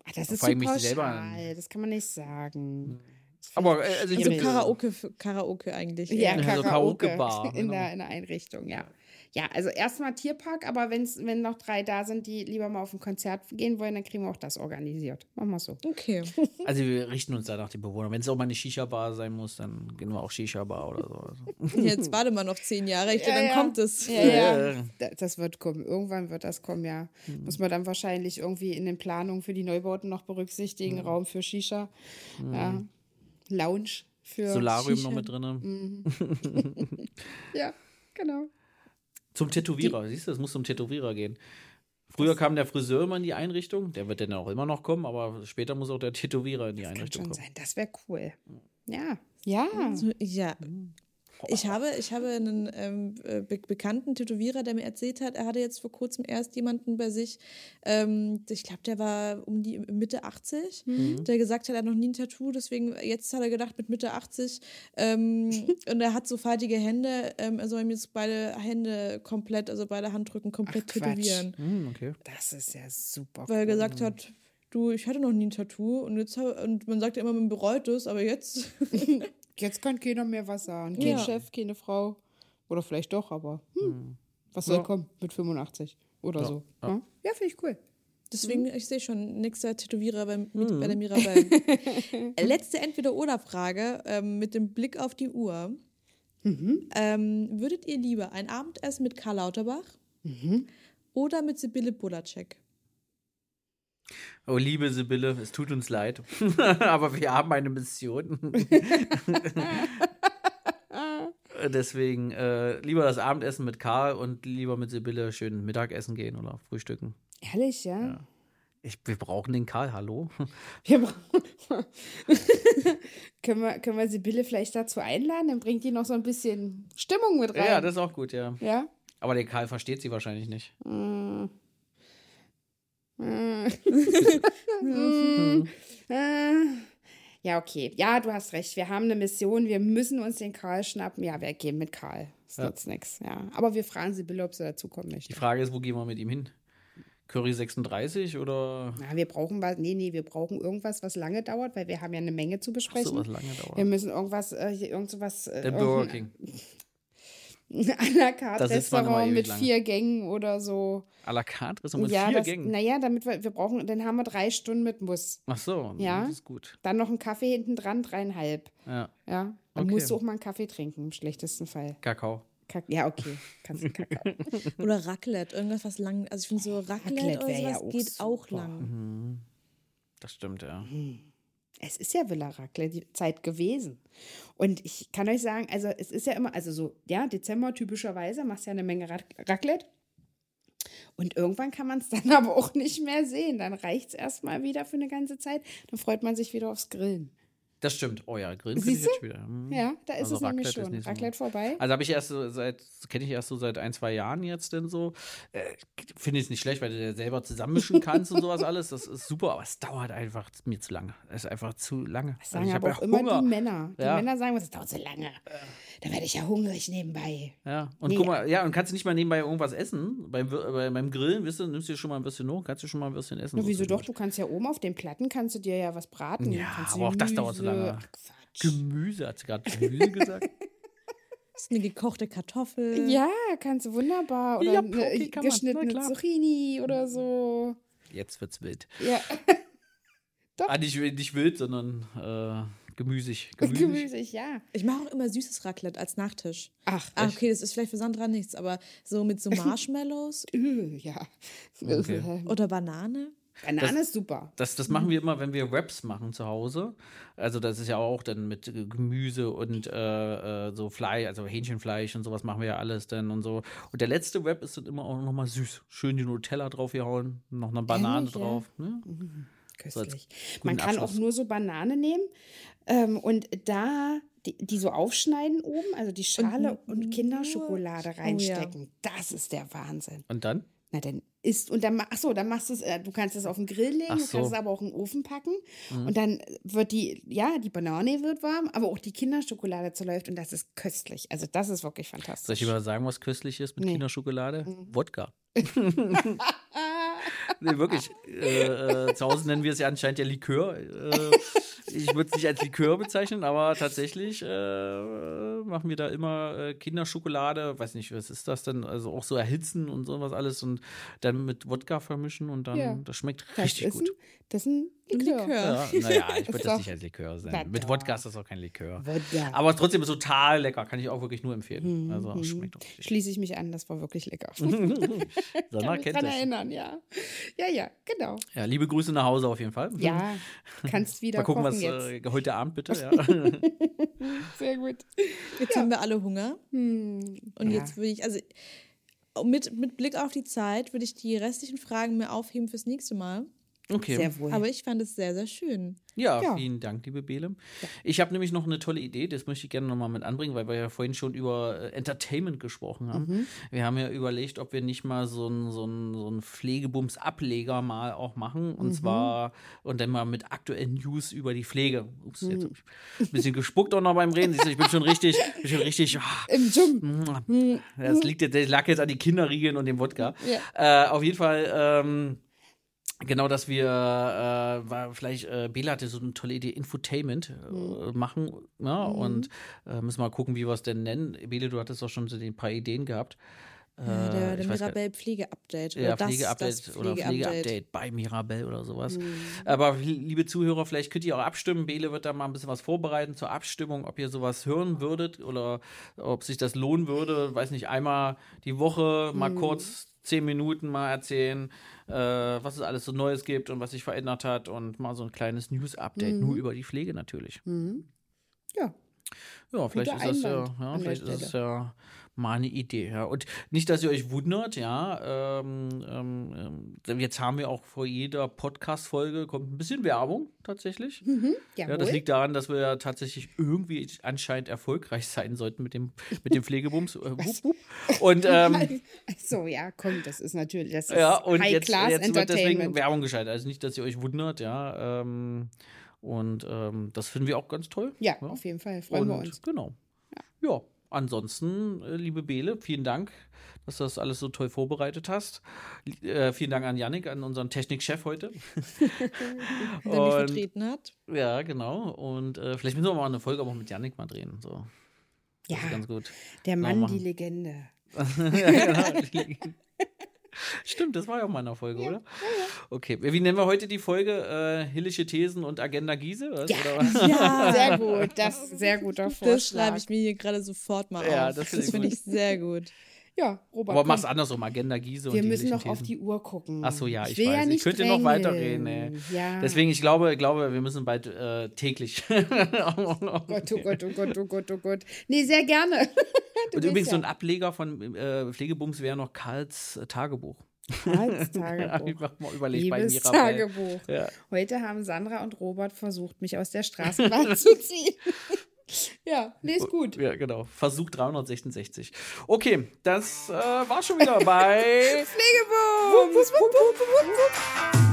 [SPEAKER 1] ah, das ist so
[SPEAKER 2] mich selber
[SPEAKER 1] pauschal. Das kann man nicht sagen. Das
[SPEAKER 2] Aber, äh, also ich
[SPEAKER 3] Also. Karaoke, Karaoke eigentlich.
[SPEAKER 1] Ja,
[SPEAKER 2] Ja, so
[SPEAKER 1] Karaoke,
[SPEAKER 2] Karaoke-Bar,
[SPEAKER 1] in,
[SPEAKER 2] genau.
[SPEAKER 1] der, in der Einrichtung, ja. Ja, also erstmal Tierpark, aber wenn's, wenn noch drei da sind, die lieber mal auf ein Konzert gehen wollen, dann kriegen wir auch das organisiert. Machen wir so.
[SPEAKER 3] Okay.
[SPEAKER 2] Also wir richten uns da nach den Bewohnern. Wenn es auch mal eine Shisha-Bar sein muss, dann gehen wir auch Shisha-Bar oder so.
[SPEAKER 3] Jetzt warte mal noch zehn Jahre, ich denke, dann kommt es.
[SPEAKER 1] Ja, ja.
[SPEAKER 2] Ja.
[SPEAKER 1] Da- Das wird kommen. Irgendwann wird das kommen, ja. Muss man dann wahrscheinlich irgendwie in den Planungen für die Neubauten noch berücksichtigen. Raum für Shisha. Ja. Lounge für
[SPEAKER 2] Solarium
[SPEAKER 1] Shisha.
[SPEAKER 2] noch mit drin.
[SPEAKER 1] Ja, genau.
[SPEAKER 2] Zum Tätowierer, siehst du, es muss zum Tätowierer gehen. Früher kam der Friseur immer in die Einrichtung, der wird dann auch immer noch kommen, aber später muss auch der Tätowierer in die
[SPEAKER 1] Kann
[SPEAKER 2] Einrichtung
[SPEAKER 1] schon
[SPEAKER 2] kommen.
[SPEAKER 1] sein. Das wäre cool. Ja. Ja.
[SPEAKER 3] So, Ja. Ich habe, ich habe einen ähm, äh, be bekannten Tätowierer, der mir erzählt hat, er hatte jetzt vor kurzem erst jemanden bei sich, ähm, ich glaube, der war um die Mitte 80, der gesagt hat, er hat noch nie ein Tattoo, deswegen jetzt hat er gedacht, mit Mitte 80 ähm, und er hat so faltige Hände, ähm, er soll ihm jetzt beide Hände komplett, also beide Handrücken komplett
[SPEAKER 1] Ach, Quatsch.
[SPEAKER 3] tätowieren.
[SPEAKER 2] Hm, okay.
[SPEAKER 1] Das ist ja super.
[SPEAKER 3] Weil er
[SPEAKER 1] cool.
[SPEAKER 3] gesagt hat, du, ich hatte noch nie ein Tattoo und jetzt hab, und man sagt ja immer, man bereut es, aber jetzt
[SPEAKER 1] Jetzt kann keiner mehr was sagen. Kein
[SPEAKER 3] Ja.
[SPEAKER 1] Chef, keine Frau. Oder vielleicht doch, aber hm, was soll
[SPEAKER 2] Ja.
[SPEAKER 1] kommen mit 85 oder so. Ja, ja finde ich cool.
[SPEAKER 3] Deswegen, ich sehe schon, nächster Tätowierer bei, mit, bei der Mirabelle. Letzte Entweder-Oder-Frage ähm, mit dem Blick auf die Uhr. Ähm, würdet ihr lieber ein Abendessen mit Karl Lauterbach oder mit Sibylle Bulacek?
[SPEAKER 2] Oh, liebe Sibylle, es tut uns leid, aber wir haben eine Mission. Deswegen äh, lieber das Abendessen mit Karl und lieber mit Sibylle schön Mittagessen gehen oder frühstücken.
[SPEAKER 1] Ehrlich, ja?
[SPEAKER 2] Ich, wir brauchen den Karl, hallo?
[SPEAKER 1] Wir brauchen- können, wir, können wir Sibylle vielleicht dazu einladen? Dann bringt die noch so ein bisschen Stimmung mit rein.
[SPEAKER 2] Ja, das ist auch gut, ja.
[SPEAKER 1] ja?
[SPEAKER 2] Aber der Karl versteht sie wahrscheinlich nicht.
[SPEAKER 1] Mm. Mm. Ja, okay. Ja, du hast recht. Wir haben eine Mission. Wir müssen uns den Karl schnappen. Ja, wir gehen mit Karl. Das
[SPEAKER 2] Ja.
[SPEAKER 1] nützt nichts. Ja. Aber wir fragen Sibylle, ob sie dazukommen
[SPEAKER 2] Die
[SPEAKER 1] möchte.
[SPEAKER 2] Frage ist, wo gehen wir mit ihm hin? Curry 36 oder
[SPEAKER 1] Na, wir brauchen was. Nee, nee, wir brauchen irgendwas, was lange dauert, weil wir haben ja eine Menge zu
[SPEAKER 2] Ach
[SPEAKER 1] besprechen.
[SPEAKER 2] so, was lange
[SPEAKER 1] wir
[SPEAKER 2] dauert?
[SPEAKER 1] müssen irgendwas, äh, hier irgend sowas. Äh,
[SPEAKER 2] Der Burger King.
[SPEAKER 1] à la carte Restaurant mit
[SPEAKER 2] lange.
[SPEAKER 1] vier Gängen oder so.
[SPEAKER 2] À la carte ist mit
[SPEAKER 1] ja,
[SPEAKER 2] vier
[SPEAKER 1] das,
[SPEAKER 2] Gängen.
[SPEAKER 1] naja, damit wir, wir brauchen, dann haben wir drei Stunden mit Muss.
[SPEAKER 2] Ach so,
[SPEAKER 1] Ja.
[SPEAKER 2] das ist gut.
[SPEAKER 1] Dann noch einen Kaffee hinten dran, dreieinhalb.
[SPEAKER 2] Ja,
[SPEAKER 1] Ja, dann
[SPEAKER 2] Okay.
[SPEAKER 1] musst du auch mal einen Kaffee trinken, im schlechtesten Fall.
[SPEAKER 2] Kakao.
[SPEAKER 1] Kack, ja, okay, kannst du Kakao.
[SPEAKER 3] Oder Raclette, irgendwas was lang. Also ich finde so Raclette,
[SPEAKER 1] Raclette
[SPEAKER 3] oder
[SPEAKER 1] wär ja
[SPEAKER 3] sowas
[SPEAKER 1] auch
[SPEAKER 3] geht auch
[SPEAKER 1] super.
[SPEAKER 3] lang.
[SPEAKER 2] Das stimmt, ja.
[SPEAKER 1] Es ist ja Villa Raclette die Zeit gewesen. Und ich kann euch sagen, also es ist ja immer, also so, ja, Dezember typischerweise, machst ja eine Menge Rac- Raclette. Und irgendwann kann man es dann aber auch nicht mehr sehen. Dann reicht es erstmal wieder für eine ganze Zeit. Dann freut man sich wieder aufs Grillen.
[SPEAKER 2] Das stimmt. Oh ja, Grillen ich
[SPEAKER 1] Siehste?
[SPEAKER 2] jetzt wieder. Hm.
[SPEAKER 1] Ja, da ist
[SPEAKER 2] Also
[SPEAKER 1] es nämlich
[SPEAKER 2] Raclette ist
[SPEAKER 1] schon.
[SPEAKER 2] so-
[SPEAKER 1] Raclette vorbei.
[SPEAKER 2] Also habe ich erst so seit, kenne ich erst so seit ein, zwei Jahren jetzt denn so. Äh, Finde ich es nicht schlecht, weil du dir selber zusammenmischen kannst und sowas alles. Das ist super, aber es dauert einfach mir zu lange. Es ist einfach zu lange.
[SPEAKER 1] Das sagen
[SPEAKER 2] ich
[SPEAKER 1] aber auch
[SPEAKER 2] ja
[SPEAKER 1] immer
[SPEAKER 2] Hunger.
[SPEAKER 1] die Männer. Die
[SPEAKER 2] Ja.
[SPEAKER 1] Männer sagen, das dauert so lange. Da werde ich ja hungrig nebenbei.
[SPEAKER 2] Ja, und
[SPEAKER 1] Nee.
[SPEAKER 2] guck mal, ja, und kannst du nicht mal nebenbei irgendwas essen? Beim, beim Grillen, wisst du, nimmst du dir schon mal ein bisschen hoch, kannst du schon mal ein bisschen essen.
[SPEAKER 1] Na,
[SPEAKER 2] so
[SPEAKER 1] wieso doch? Du kannst ja oben auf den Platten, kannst du dir ja was braten.
[SPEAKER 2] Ja, aber auch das dauert so
[SPEAKER 1] Gemüse-. Ach, Quatsch.
[SPEAKER 2] Gemüse, hat sie gerade Gemüse gesagt?
[SPEAKER 3] Das ist eine gekochte Kartoffel.
[SPEAKER 1] Ja, kannst du wunderbar. Oder
[SPEAKER 2] Ja,
[SPEAKER 1] eine
[SPEAKER 2] okay, kann man, na
[SPEAKER 1] geschnittene
[SPEAKER 2] klar.
[SPEAKER 1] Zucchini oder so.
[SPEAKER 2] Jetzt wird's wild.
[SPEAKER 1] Ja,
[SPEAKER 2] Ah, nicht, nicht wild, sondern äh, gemüsig. Gemüsig.
[SPEAKER 1] gemüsig, ja.
[SPEAKER 3] Ich mache auch immer süßes Raclette als Nachtisch.
[SPEAKER 1] Ach,
[SPEAKER 3] Ah, okay, das ist vielleicht für Sandra nichts, aber so mit so Marshmallows
[SPEAKER 1] äh, ja.
[SPEAKER 2] Okay.
[SPEAKER 3] oder Banane.
[SPEAKER 1] Banane ist super.
[SPEAKER 2] Das, das machen wir immer, wenn wir Wraps machen zu Hause. Also das ist ja auch dann mit Gemüse und äh, äh, so Fleisch, also Hähnchenfleisch und sowas machen wir ja alles dann und so. Und der letzte Wrap ist dann immer auch nochmal süß. Schön die Nutella draufgehauen, noch eine Banane
[SPEAKER 1] Ehrlich, ja?
[SPEAKER 2] drauf. Ne?
[SPEAKER 1] köstlich.
[SPEAKER 2] guten
[SPEAKER 1] Man kann
[SPEAKER 2] Abschluss.
[SPEAKER 1] auch nur so Banane nehmen ähm, und da die, die so aufschneiden oben, also die Schale und, Kinderschokolade
[SPEAKER 3] Oh ja.
[SPEAKER 1] reinstecken. Das ist der Wahnsinn.
[SPEAKER 2] Und dann?
[SPEAKER 1] Na, dann isst und dann, ach so, dann machst du es, äh, du kannst es auf den Grill legen, du
[SPEAKER 2] so. Mhm.
[SPEAKER 1] kannst es aber auch in den Ofen packen und dann wird die, ja, die Banane wird warm, aber auch die Kinderschokolade zerläuft und das ist köstlich. Also das ist wirklich
[SPEAKER 2] Soll ich
[SPEAKER 1] fantastisch.
[SPEAKER 2] mal sagen, was köstlich ist mit
[SPEAKER 1] Nee.
[SPEAKER 2] Kinderschokolade? Wodka. nee, wirklich. Äh, äh, zu Hause nennen wir es ja anscheinend ja Likör. Äh, ich würde es nicht als Likör bezeichnen, aber tatsächlich äh, machen wir da immer äh, Kinderschokolade. Weiß nicht, was ist das denn? Also auch so erhitzen und sowas alles und dann mit Wodka vermischen und dann,
[SPEAKER 1] Ja.
[SPEAKER 2] das schmeckt
[SPEAKER 1] Das
[SPEAKER 2] richtig
[SPEAKER 1] ist
[SPEAKER 2] gut.
[SPEAKER 1] Ein, das ist ein Likör.
[SPEAKER 3] Likör.
[SPEAKER 2] Ja, naja, ich würde das nicht als Likör
[SPEAKER 1] Na
[SPEAKER 2] sehen. Mit. Wodka ist das auch kein Likör.
[SPEAKER 1] Wodka.
[SPEAKER 2] Aber trotzdem ist total lecker, kann ich auch wirklich nur empfehlen.
[SPEAKER 1] Mhm,
[SPEAKER 2] Also schmeckt auch richtig.
[SPEAKER 1] Schließe ich mich an, das war wirklich lecker.
[SPEAKER 2] Sonna
[SPEAKER 1] kann mich
[SPEAKER 2] kennt
[SPEAKER 1] dran
[SPEAKER 2] das.
[SPEAKER 1] erinnern, ja. Ja, ja, genau.
[SPEAKER 2] Ja, liebe Grüße nach Hause auf jeden Fall.
[SPEAKER 1] Ja, kannst wieder
[SPEAKER 2] Mal gucken,
[SPEAKER 1] kochen
[SPEAKER 2] was
[SPEAKER 1] jetzt.
[SPEAKER 2] äh, heute Abend bitte. Ja.
[SPEAKER 1] Sehr gut.
[SPEAKER 3] Jetzt haben wir alle Hunger.
[SPEAKER 1] Hm,
[SPEAKER 3] Und
[SPEAKER 1] ja.
[SPEAKER 3] jetzt würde ich, also mit, mit Blick auf die Zeit, würde ich die restlichen Fragen mir aufheben fürs nächste Mal.
[SPEAKER 2] Okay.
[SPEAKER 1] Sehr wohl.
[SPEAKER 3] Aber ich fand es sehr, sehr schön.
[SPEAKER 2] Ja,
[SPEAKER 1] Ja.
[SPEAKER 2] vielen Dank, liebe Bele. Ich habe nämlich noch eine tolle Idee, das möchte ich gerne nochmal mit anbringen, weil wir ja vorhin schon über äh, Entertainment gesprochen haben.
[SPEAKER 1] Mhm.
[SPEAKER 2] Wir haben ja überlegt, ob wir nicht mal so einen so einen- so einen Pflegebums-Ableger mal auch machen. Und
[SPEAKER 1] Mhm.
[SPEAKER 2] zwar, und dann mal mit aktuellen News über die Pflege. Ups, jetzt
[SPEAKER 1] Mhm.
[SPEAKER 2] habe ich ein bisschen gespuckt auch noch beim Reden. Siehst du, ich bin schon richtig, bin schon richtig. ah,
[SPEAKER 1] Im Dschungel.
[SPEAKER 2] Das liegt jetzt, das lag jetzt an die Kinderriegeln und dem Wodka.
[SPEAKER 1] Ja.
[SPEAKER 2] Äh, auf jeden Fall, ähm, genau, dass wir, äh, war vielleicht, äh, Bela hatte so eine tolle Idee, Infotainment äh, machen. Ja, Und äh, müssen mal gucken, wie wir es denn nennen. Bele, du hattest doch schon so ein paar Ideen gehabt. Äh,
[SPEAKER 3] Ja, der
[SPEAKER 2] ich
[SPEAKER 3] der Mirabell Pflege-Update.
[SPEAKER 2] ja, Pflegeupdate oder
[SPEAKER 3] Pflege-Update.
[SPEAKER 2] Pflegeupdate bei Mirabell oder sowas.
[SPEAKER 1] Mhm.
[SPEAKER 2] Aber liebe Zuhörer, vielleicht könnt ihr auch abstimmen. Bele wird da mal ein bisschen was vorbereiten zur Abstimmung, ob ihr sowas hören würdet oder ob sich das lohnen würde. Weiß nicht, einmal die Woche mal
[SPEAKER 1] Mhm.
[SPEAKER 2] kurz zehn Minuten mal erzählen, äh, was es alles so Neues gibt und was sich verändert hat und mal so ein kleines News-Update,
[SPEAKER 1] Mhm.
[SPEAKER 2] nur über die Pflege natürlich.
[SPEAKER 1] Ja.
[SPEAKER 2] Ja, vielleicht
[SPEAKER 1] Guter
[SPEAKER 2] ist das ja,
[SPEAKER 1] Einwand
[SPEAKER 2] ja vielleicht ist es ja mal eine Idee. Ja. Und nicht, dass ihr euch wundert, ja, ähm, ähm, ähm, jetzt haben wir auch vor jeder Podcast-Folge kommt ein bisschen Werbung tatsächlich. Ja, das liegt daran, dass wir ja tatsächlich irgendwie anscheinend erfolgreich sein sollten mit dem, mit dem Pflegebums. Äh, wup, wup. Und ähm,
[SPEAKER 1] so, ja, komm, das ist natürlich, das ist
[SPEAKER 2] ja, und jetzt,
[SPEAKER 1] High-Class
[SPEAKER 2] jetzt wird deswegen
[SPEAKER 1] Entertainment.
[SPEAKER 2] Werbung geschaltet. Also nicht, dass ihr euch wundert, ja. Ähm, und ähm, das finden wir auch ganz toll.
[SPEAKER 1] Ja, auf jeden Fall, freuen wir
[SPEAKER 2] Und
[SPEAKER 1] uns.
[SPEAKER 2] Genau. Ja. Ansonsten, äh, liebe Bele, vielen Dank, dass du das alles so toll vorbereitet hast. Äh, vielen Dank an Yannick, an unseren Technikchef heute.
[SPEAKER 3] der mich vertreten hat.
[SPEAKER 2] Ja, genau. Und äh, vielleicht müssen wir mal eine Folge auch mit Yannick mal drehen. So.
[SPEAKER 1] Ja,
[SPEAKER 2] ganz gut.
[SPEAKER 1] der Mann, die Legende.
[SPEAKER 2] ja, genau. Stimmt, das war ja auch mal in der Folge, oder? Okay, wie nennen wir heute die Folge? Äh, Hillische Thesen und Agenda Giese? Was?
[SPEAKER 1] Ja.
[SPEAKER 2] Oder was?
[SPEAKER 3] Ja,
[SPEAKER 1] Sehr gut, das ist sehr guter Vorschlag.
[SPEAKER 3] das schreibe ich mir hier gerade sofort mal
[SPEAKER 2] Ja,
[SPEAKER 3] auf.
[SPEAKER 2] das
[SPEAKER 3] Das,
[SPEAKER 2] finde ich
[SPEAKER 3] sehr gut.
[SPEAKER 1] Ja, Robert.
[SPEAKER 2] Aber mach's andersrum, Agenda Giese
[SPEAKER 1] Wir
[SPEAKER 2] und die
[SPEAKER 1] müssen noch auf
[SPEAKER 2] Thesen.
[SPEAKER 1] die Uhr gucken.
[SPEAKER 2] Ach so, ja, ich,
[SPEAKER 1] will
[SPEAKER 2] weiß.
[SPEAKER 1] Ja nicht
[SPEAKER 2] ich könnte noch
[SPEAKER 1] drängeln.
[SPEAKER 2] weiterreden. Ey.
[SPEAKER 1] Ja.
[SPEAKER 2] Deswegen, ich glaube, ich glaube, wir müssen bald äh, täglich.
[SPEAKER 1] Gott, oh Gott, oh Gott, oh Gott, oh Gott. Nee, sehr gerne.
[SPEAKER 2] Und übrigens,
[SPEAKER 1] ja
[SPEAKER 2] so ein Ableger von äh, Pflegebums wäre noch Karls äh, Tagebuch.
[SPEAKER 1] Karls
[SPEAKER 2] ich
[SPEAKER 1] Tagebuch.
[SPEAKER 2] mach mal überlegt bei
[SPEAKER 1] Liebes
[SPEAKER 2] Mirabell.
[SPEAKER 1] Tagebuch.
[SPEAKER 2] Ja.
[SPEAKER 1] Heute haben Sandra und Robert versucht, mich aus der Straßenbahn zu ziehen. Ja, nee, ist gut.
[SPEAKER 2] Ja, genau. Versuch 366. Okay, das äh, war schon wieder bei.
[SPEAKER 1] Pflegebums! Wupp, wupp, wupp, wupp, wupp.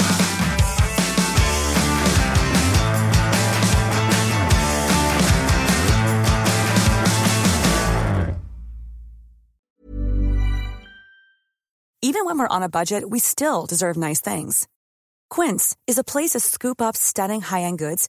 [SPEAKER 4] Even when we're on a budget, we still deserve nice things. Quince is a place to scoop up stunning high-end goods